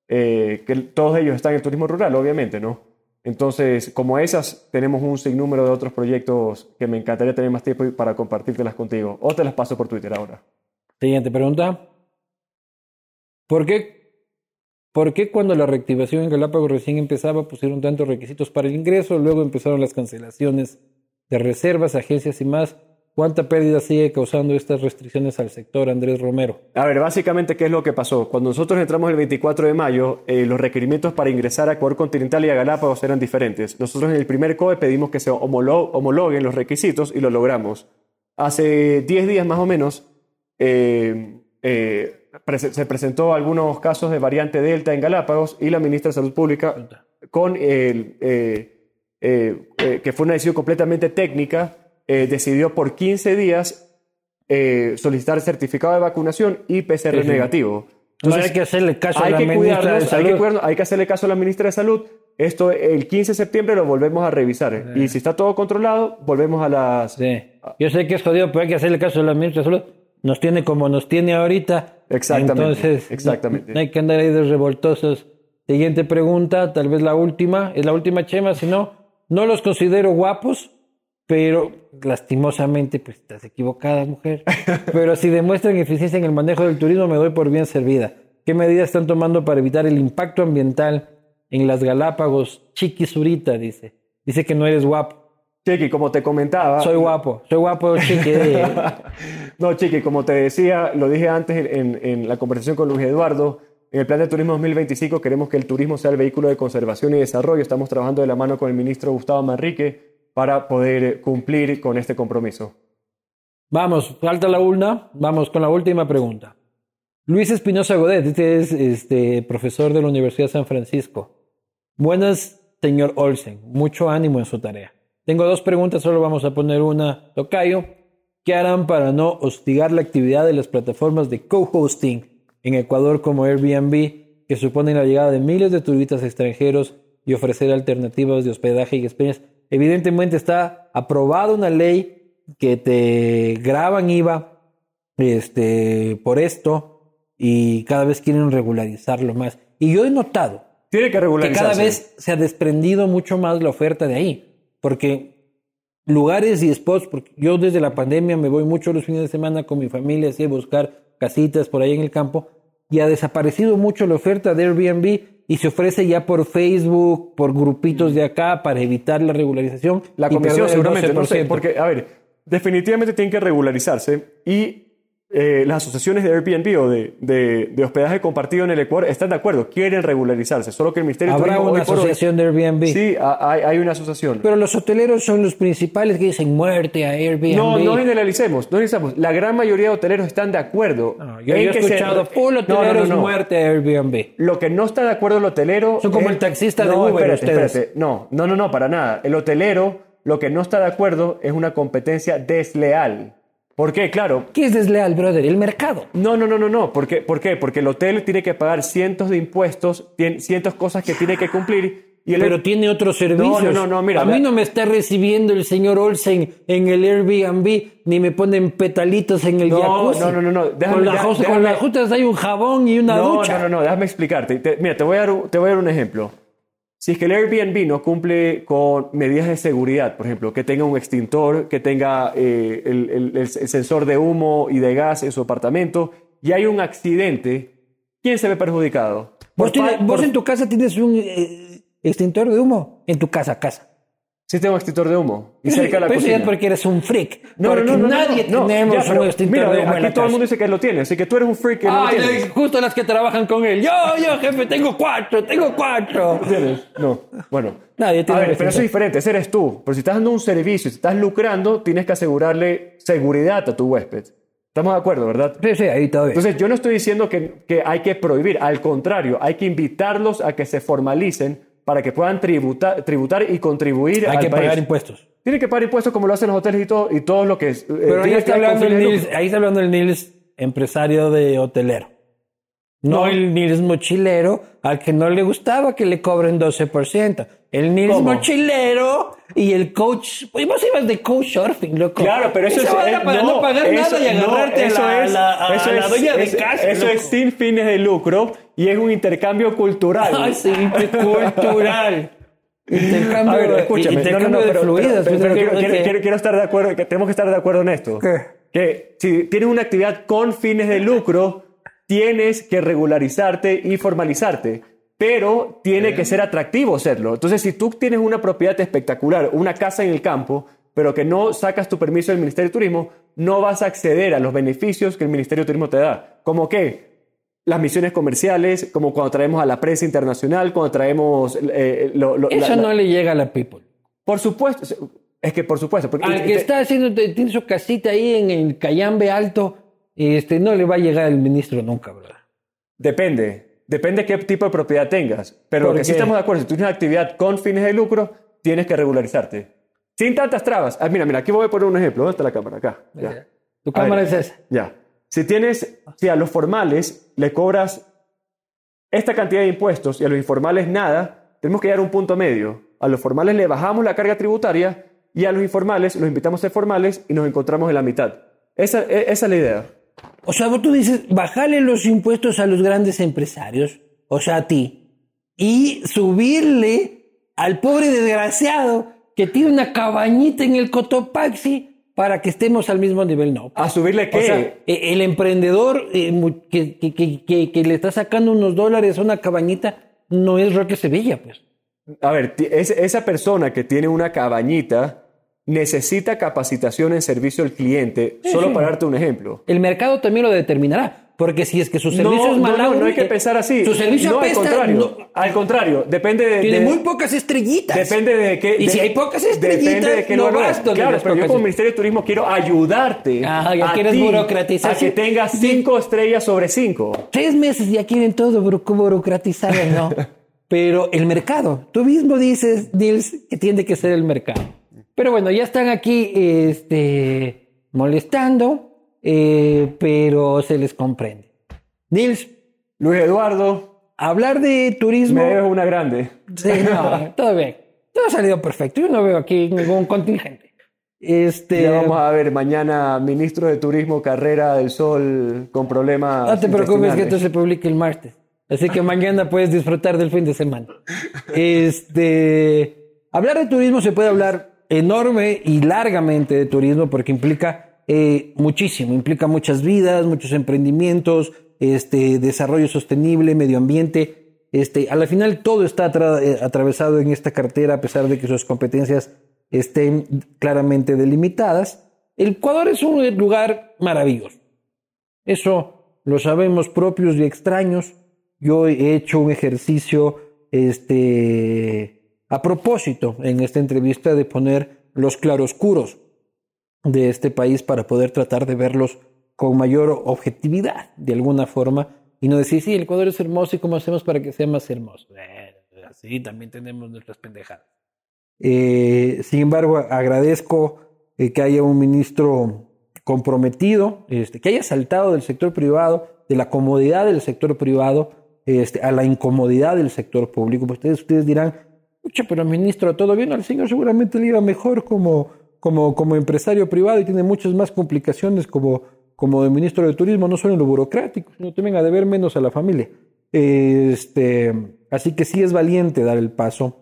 [SPEAKER 2] eh, que todos ellos están en el turismo rural, obviamente, ¿no? Entonces, como esas, tenemos un sinnúmero de otros proyectos que me encantaría tener más tiempo para compartírtelas contigo. O te las paso por Twitter ahora.
[SPEAKER 1] Siguiente pregunta. ¿Por qué, ¿Por qué cuando la reactivación en Galápagos recién empezaba pusieron tantos requisitos para el ingreso, luego empezaron las cancelaciones de reservas, agencias y más? ¿Cuánta pérdida sigue causando estas restricciones al sector, Andrés Romero?
[SPEAKER 2] A ver, básicamente, ¿qué es lo que pasó? Cuando nosotros entramos el 24 de mayo, eh, los requerimientos para ingresar a Ecuador continental y a Galápagos eran diferentes. Nosotros en el primer COE pedimos que se homolo- homologuen los requisitos y lo logramos. Hace 10 días más o menos, eh, eh, prese- se presentó algunos casos de variante Delta en Galápagos y la ministra de Salud Pública, con el, eh, que fue una decisión completamente técnica, decidió por 15 días solicitar certificado de vacunación y PCR
[SPEAKER 1] Sí, sí.
[SPEAKER 2] negativo.
[SPEAKER 1] Entonces, hay que hacerle caso a la
[SPEAKER 2] que
[SPEAKER 1] ministra de
[SPEAKER 2] hay
[SPEAKER 1] Salud.
[SPEAKER 2] que cuidarnos, hay que hacerle caso a la ministra de Salud. Esto el 15 de septiembre lo volvemos a revisar. Y si está todo controlado, volvemos a las...
[SPEAKER 1] Sí. Yo sé que es jodido, pero hay que hacerle caso a la ministra de Salud. Nos tiene como nos tiene ahorita.
[SPEAKER 2] Exactamente,
[SPEAKER 1] Entonces,
[SPEAKER 2] exactamente.
[SPEAKER 1] No, hay que andar ahí de revoltosos. Siguiente pregunta, tal vez la última. Es la última, Chema. Si no, no los considero guapos, pero lastimosamente, pues estás equivocada, mujer. pero si demuestran eficiencia en el manejo del turismo, me doy por bien servida. ¿Qué medidas están tomando para evitar el impacto ambiental en las Galápagos? Chiquis dice. Dice que no eres guapo.
[SPEAKER 2] Chiqui, como te comentaba...
[SPEAKER 1] Soy guapo, soy guapo, chiqui.
[SPEAKER 2] no, Chiqui, como te decía, lo dije antes en, en la conversación con Luis Eduardo, en el Plan de Turismo 2025 queremos que el turismo sea el vehículo de conservación y desarrollo. Estamos trabajando de la mano con el ministro Gustavo Manrique para poder cumplir con este compromiso.
[SPEAKER 1] Vamos, falta la una. Vamos con la última pregunta. Luis Espinosa Godet, este es este, profesor de la Universidad de San Francisco. Buenas, señor Olsen. Mucho ánimo en su tarea. Tengo dos preguntas, solo vamos a poner una. Tocayo, ¿qué harán para no hostigar la actividad de las plataformas de co-hosting en Ecuador como Airbnb, que suponen la llegada de miles de turistas extranjeros y ofrecer alternativas de hospedaje y experiencias? Evidentemente está aprobada una ley que te graban IVA este, por esto y cada vez quieren regularizarlo más. Y yo he notado
[SPEAKER 2] Tiene que
[SPEAKER 1] cada vez se ha desprendido mucho más la oferta de ahí, porque lugares y spots, porque yo desde la pandemia me voy mucho los fines de semana con mi familia así a buscar casitas por ahí en el campo y ha desaparecido mucho la oferta de Airbnb y se ofrece ya por Facebook, por grupitos de acá para evitar la regularización.
[SPEAKER 2] La comisión seguramente, no sé,
[SPEAKER 1] 12%.
[SPEAKER 2] porque, a ver, definitivamente tienen que regularizarse y eh, las asociaciones de Airbnb o de, de- de hospedaje compartido en el Ecuador están de acuerdo, quieren regularizarse, solo que el Ministerio de
[SPEAKER 1] Habrá
[SPEAKER 2] Turismo
[SPEAKER 1] una
[SPEAKER 2] hoy-
[SPEAKER 1] asociación de Airbnb.
[SPEAKER 2] Sí, ha- hay, hay una asociación.
[SPEAKER 1] Pero los hoteleros son los principales que dicen muerte a Airbnb.
[SPEAKER 2] no, no generalicemos, no generalizamos. La gran mayoría de hoteleros están de acuerdo.
[SPEAKER 1] No, yo, he
[SPEAKER 2] que se-
[SPEAKER 1] escuchado full
[SPEAKER 2] No, no,
[SPEAKER 1] hoteleros
[SPEAKER 2] no, no.
[SPEAKER 1] muerte a Airbnb.
[SPEAKER 2] Lo que no está de acuerdo el hotelero.
[SPEAKER 1] Son como
[SPEAKER 2] es-
[SPEAKER 1] el taxista de Uber,
[SPEAKER 2] espérate,
[SPEAKER 1] ustedes.
[SPEAKER 2] espérate. No, no, no, no, para nada. El hotelero lo que no está de acuerdo es una competencia desleal. ¿Por qué? Claro.
[SPEAKER 1] ¿Qué es desleal, brother? El mercado.
[SPEAKER 2] No, no, no, no, no. ¿Por qué? ¿Por qué? Porque el hotel tiene que pagar cientos de impuestos, tiene cientos cosas que tiene que cumplir. Y el,
[SPEAKER 1] Pero tiene otros servicios.
[SPEAKER 2] no, no, no, mira,
[SPEAKER 1] a mí no me está recibiendo el señor Olsen en el Airbnb, ni me ponen petalitos en el
[SPEAKER 2] No,
[SPEAKER 1] jacuzzi.
[SPEAKER 2] no, no, no, no. Déjame-
[SPEAKER 1] con, la jos- con
[SPEAKER 2] déjame-
[SPEAKER 1] las justas hay un jabón y una
[SPEAKER 2] no,
[SPEAKER 1] ducha.
[SPEAKER 2] no, no, no, déjame explicarte. Te- mira, te voy, a dar te voy a dar un ejemplo. Si es que el Airbnb no cumple con medidas de seguridad, por ejemplo, que tenga un extintor, que tenga eh, el, el- el sensor de humo y de gas en su apartamento, y hay un accidente, ¿quién se ve perjudicado?
[SPEAKER 1] ¿Vos,
[SPEAKER 2] por-
[SPEAKER 1] en tu casa tienes un eh, extintor de humo? En tu casa, casa.
[SPEAKER 2] Un extintor de humo, y cerca de la
[SPEAKER 1] ya
[SPEAKER 2] cocina.
[SPEAKER 1] es porque eres un freak.
[SPEAKER 2] No, no,
[SPEAKER 1] porque
[SPEAKER 2] no, no, no,
[SPEAKER 1] nadie
[SPEAKER 2] no,
[SPEAKER 1] tenemos
[SPEAKER 2] ya, pero
[SPEAKER 1] un extintor
[SPEAKER 2] mira,
[SPEAKER 1] de humo en
[SPEAKER 2] aquí
[SPEAKER 1] la
[SPEAKER 2] todo el mundo dice que lo tiene, así que tú eres un freak que no
[SPEAKER 1] Ay,
[SPEAKER 2] lo
[SPEAKER 1] justo las que trabajan con él. Yo, yo, jefe, tengo cuatro, tengo cuatro.
[SPEAKER 2] ¿Tienes? No. Bueno.
[SPEAKER 1] Nadie tiene
[SPEAKER 2] a ver, pero eso es diferente, ese eres tú. Pero si estás dando un servicio, si estás lucrando, tienes que asegurarle seguridad a tu huésped. Estamos de acuerdo, ¿verdad?
[SPEAKER 1] Sí, sí, ahí todavía.
[SPEAKER 2] Entonces, yo no estoy diciendo que, que hay que prohibir, al contrario, hay que invitarlos a que se formalicen para que puedan tributar, tributar y contribuir
[SPEAKER 1] Hay
[SPEAKER 2] al
[SPEAKER 1] que
[SPEAKER 2] país.
[SPEAKER 1] pagar impuestos.
[SPEAKER 2] Tienen que pagar impuestos como lo hacen los hoteles y todo, y todo lo que es. eh,
[SPEAKER 1] Pero ahí está hablando el
[SPEAKER 2] lucro.
[SPEAKER 1] ahí está hablando el Nils, empresario de hotelero. No,
[SPEAKER 2] No.
[SPEAKER 1] el Nils mochilero al que no le gustaba que le cobren 12%. El Nils
[SPEAKER 2] ¿Cómo?
[SPEAKER 1] mochilero y el coach. Pues vos ibas de coach surfing, loco.
[SPEAKER 2] Claro, pero eso
[SPEAKER 1] Esa
[SPEAKER 2] es. eh,
[SPEAKER 1] para no, pagar
[SPEAKER 2] eso-
[SPEAKER 1] nada y
[SPEAKER 2] no,
[SPEAKER 1] agarrarte
[SPEAKER 2] eso
[SPEAKER 1] a la,
[SPEAKER 2] es-
[SPEAKER 1] la- a
[SPEAKER 2] eso
[SPEAKER 1] la
[SPEAKER 2] es-
[SPEAKER 1] dueña de
[SPEAKER 2] eso-
[SPEAKER 1] casa.
[SPEAKER 2] Eso
[SPEAKER 1] loco.
[SPEAKER 2] es sin fines de lucro y es un intercambio cultural.
[SPEAKER 1] Ay, sí, cultural. Intercambio,
[SPEAKER 2] A ver, escúchame. No, no,
[SPEAKER 1] intercambio
[SPEAKER 2] no,
[SPEAKER 1] de
[SPEAKER 2] pero,
[SPEAKER 1] fluidos.
[SPEAKER 2] pero- pero- pero quiero,
[SPEAKER 1] es
[SPEAKER 2] quiero- quiero- quiero estar de acuerdo, que tenemos que estar de acuerdo en esto.
[SPEAKER 1] ¿Qué?
[SPEAKER 2] Que si tienes una actividad con fines de lucro, tienes que regularizarte y formalizarte. Pero tiene que ser atractivo serlo. Entonces, si tú tienes una propiedad espectacular, una casa en el campo, pero que no sacas tu permiso del Ministerio de Turismo, no vas a acceder a los beneficios que el Ministerio de Turismo te da. Como que las misiones comerciales, como cuando traemos a la prensa internacional, cuando traemos... eh, lo- lo-
[SPEAKER 1] Eso
[SPEAKER 2] la- la-
[SPEAKER 1] no le llega a la people.
[SPEAKER 2] Por supuesto, es que por supuesto. Porque,
[SPEAKER 1] Al que está haciendo, tiene su casita ahí en el Cayambe Alto, este, no le va a llegar el ministro nunca, ¿verdad?
[SPEAKER 2] Depende. Depende qué tipo de propiedad tengas. Pero lo
[SPEAKER 1] ¿Por
[SPEAKER 2] que sí estamos de acuerdo, si tú tienes una actividad con fines de lucro, tienes que regularizarte. Sin tantas trabas. Ah, mira, mira, aquí voy a poner un ejemplo. ¿Dónde está la cámara? Acá. Ya.
[SPEAKER 1] Tu
[SPEAKER 2] A
[SPEAKER 1] cámara
[SPEAKER 2] ver.
[SPEAKER 1] es esa.
[SPEAKER 2] Ya. Si tienes, si a los formales le cobras esta cantidad de impuestos y a los informales nada, tenemos que llegar a un punto medio. A los formales le bajamos la carga tributaria y a los informales los invitamos a ser formales y nos encontramos en la mitad. Esa, e- esa es la idea.
[SPEAKER 1] O sea, vos tú dices, bajarle los impuestos a los grandes empresarios, o sea, a ti, y subirle al pobre desgraciado que tiene una cabañita en el Cotopaxi para que estemos al mismo nivel. No.
[SPEAKER 2] ¿A subirle qué?
[SPEAKER 1] O sea, eh, el emprendedor eh, que, que- que- que- le está sacando unos dólares a una cabañita no es Roque Sevilla, pues.
[SPEAKER 2] A ver, esa persona que tiene una cabañita necesita capacitación en servicio al cliente, solo para darte un ejemplo.
[SPEAKER 1] El mercado también lo determinará. Porque si es que su servicio
[SPEAKER 2] No,
[SPEAKER 1] es
[SPEAKER 2] no,
[SPEAKER 1] malo,
[SPEAKER 2] no, no hay que pensar así.
[SPEAKER 1] Su servicio
[SPEAKER 2] no,
[SPEAKER 1] apesta,
[SPEAKER 2] al contrario.
[SPEAKER 1] no-
[SPEAKER 2] al contrario, depende de...
[SPEAKER 1] tiene
[SPEAKER 2] de-
[SPEAKER 1] muy pocas estrellitas.
[SPEAKER 2] Depende de qué.
[SPEAKER 1] Y
[SPEAKER 2] de-
[SPEAKER 1] si hay pocas estrellitas,
[SPEAKER 2] depende de qué
[SPEAKER 1] no donde
[SPEAKER 2] Claro, pero yo como Ministerio de Turismo quiero ayudarte
[SPEAKER 1] Ah, ya
[SPEAKER 2] a
[SPEAKER 1] quieres
[SPEAKER 2] ti
[SPEAKER 1] burocratizar.
[SPEAKER 2] a que tengas cinco estrellas sobre cinco.
[SPEAKER 1] Tres meses ya quieren todo buro- burocratizado, ¿no? Pero el mercado, tú mismo dices, Nils, que tiene que ser el mercado. Pero bueno, ya están aquí este, molestando, eh, pero se les comprende. Nils,
[SPEAKER 2] Luis Eduardo,
[SPEAKER 1] hablar de turismo...
[SPEAKER 2] me debes una grande.
[SPEAKER 1] Sí, no, todo bien. Todo ha salido perfecto. Yo no veo aquí ningún contingente. Este,
[SPEAKER 2] Ya vamos a ver mañana ministro de Turismo Carrera del Sol con problemas.
[SPEAKER 1] no te preocupes que esto se publique el martes. Así que mañana puedes disfrutar del fin de semana. Este, hablar de turismo se puede hablar enorme y largamente de turismo porque implica eh, muchísimo, implica muchas vidas, muchos emprendimientos, este, desarrollo sostenible, medio ambiente. Este, a la final todo está eh, atravesado en esta cartera a pesar de que sus competencias estén claramente delimitadas. El Ecuador es un lugar maravilloso. Eso lo sabemos propios y extraños. Yo he hecho un ejercicio este, a propósito en esta entrevista de poner los claroscuros de este país para poder tratar de verlos con mayor objetividad, de alguna forma, y no decir, sí, el Ecuador es hermoso y cómo hacemos para que sea más hermoso. Eh, así también tenemos nuestras pendejadas. Eh, sin embargo, agradezco eh, que haya un ministro comprometido, este, que haya saltado del sector privado, de la comodidad del sector privado, este, a la incomodidad del sector público. Pues ustedes, ustedes dirán, Pucha, pero ministro, todo bien, al señor seguramente le iba mejor como, como, como empresario privado y tiene muchas más complicaciones como, como de ministro de turismo, no solo en lo burocrático, sino también a deber menos a la familia. Este, Así que sí es valiente dar el paso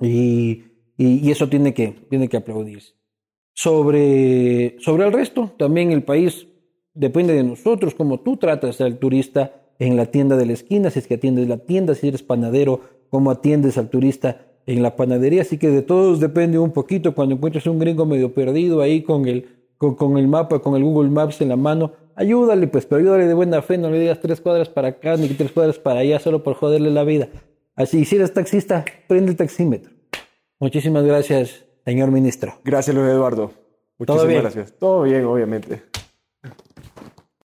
[SPEAKER 1] y, y, eso tiene que, tiene que aplaudirse. Sobre, sobre el resto, también el país depende de nosotros, como tú tratas al turista en la tienda de la esquina, si es que atiendes la tienda, si eres panadero, cómo atiendes al turista en la panadería. Así que de todos depende un poquito. Cuando encuentres un gringo medio perdido ahí con el, con, el mapa, con el Google Maps en la mano, ayúdale, pues, pero ayúdale de buena fe, no le digas tres cuadras para acá ni tres cuadras para allá solo por joderle la vida. Así, si eres taxista, prende el taxímetro. Muchísimas gracias, señor ministro.
[SPEAKER 2] Gracias, Luis Eduardo. Muchísimas
[SPEAKER 1] ¿Todo bien?
[SPEAKER 2] gracias. Todo bien, obviamente.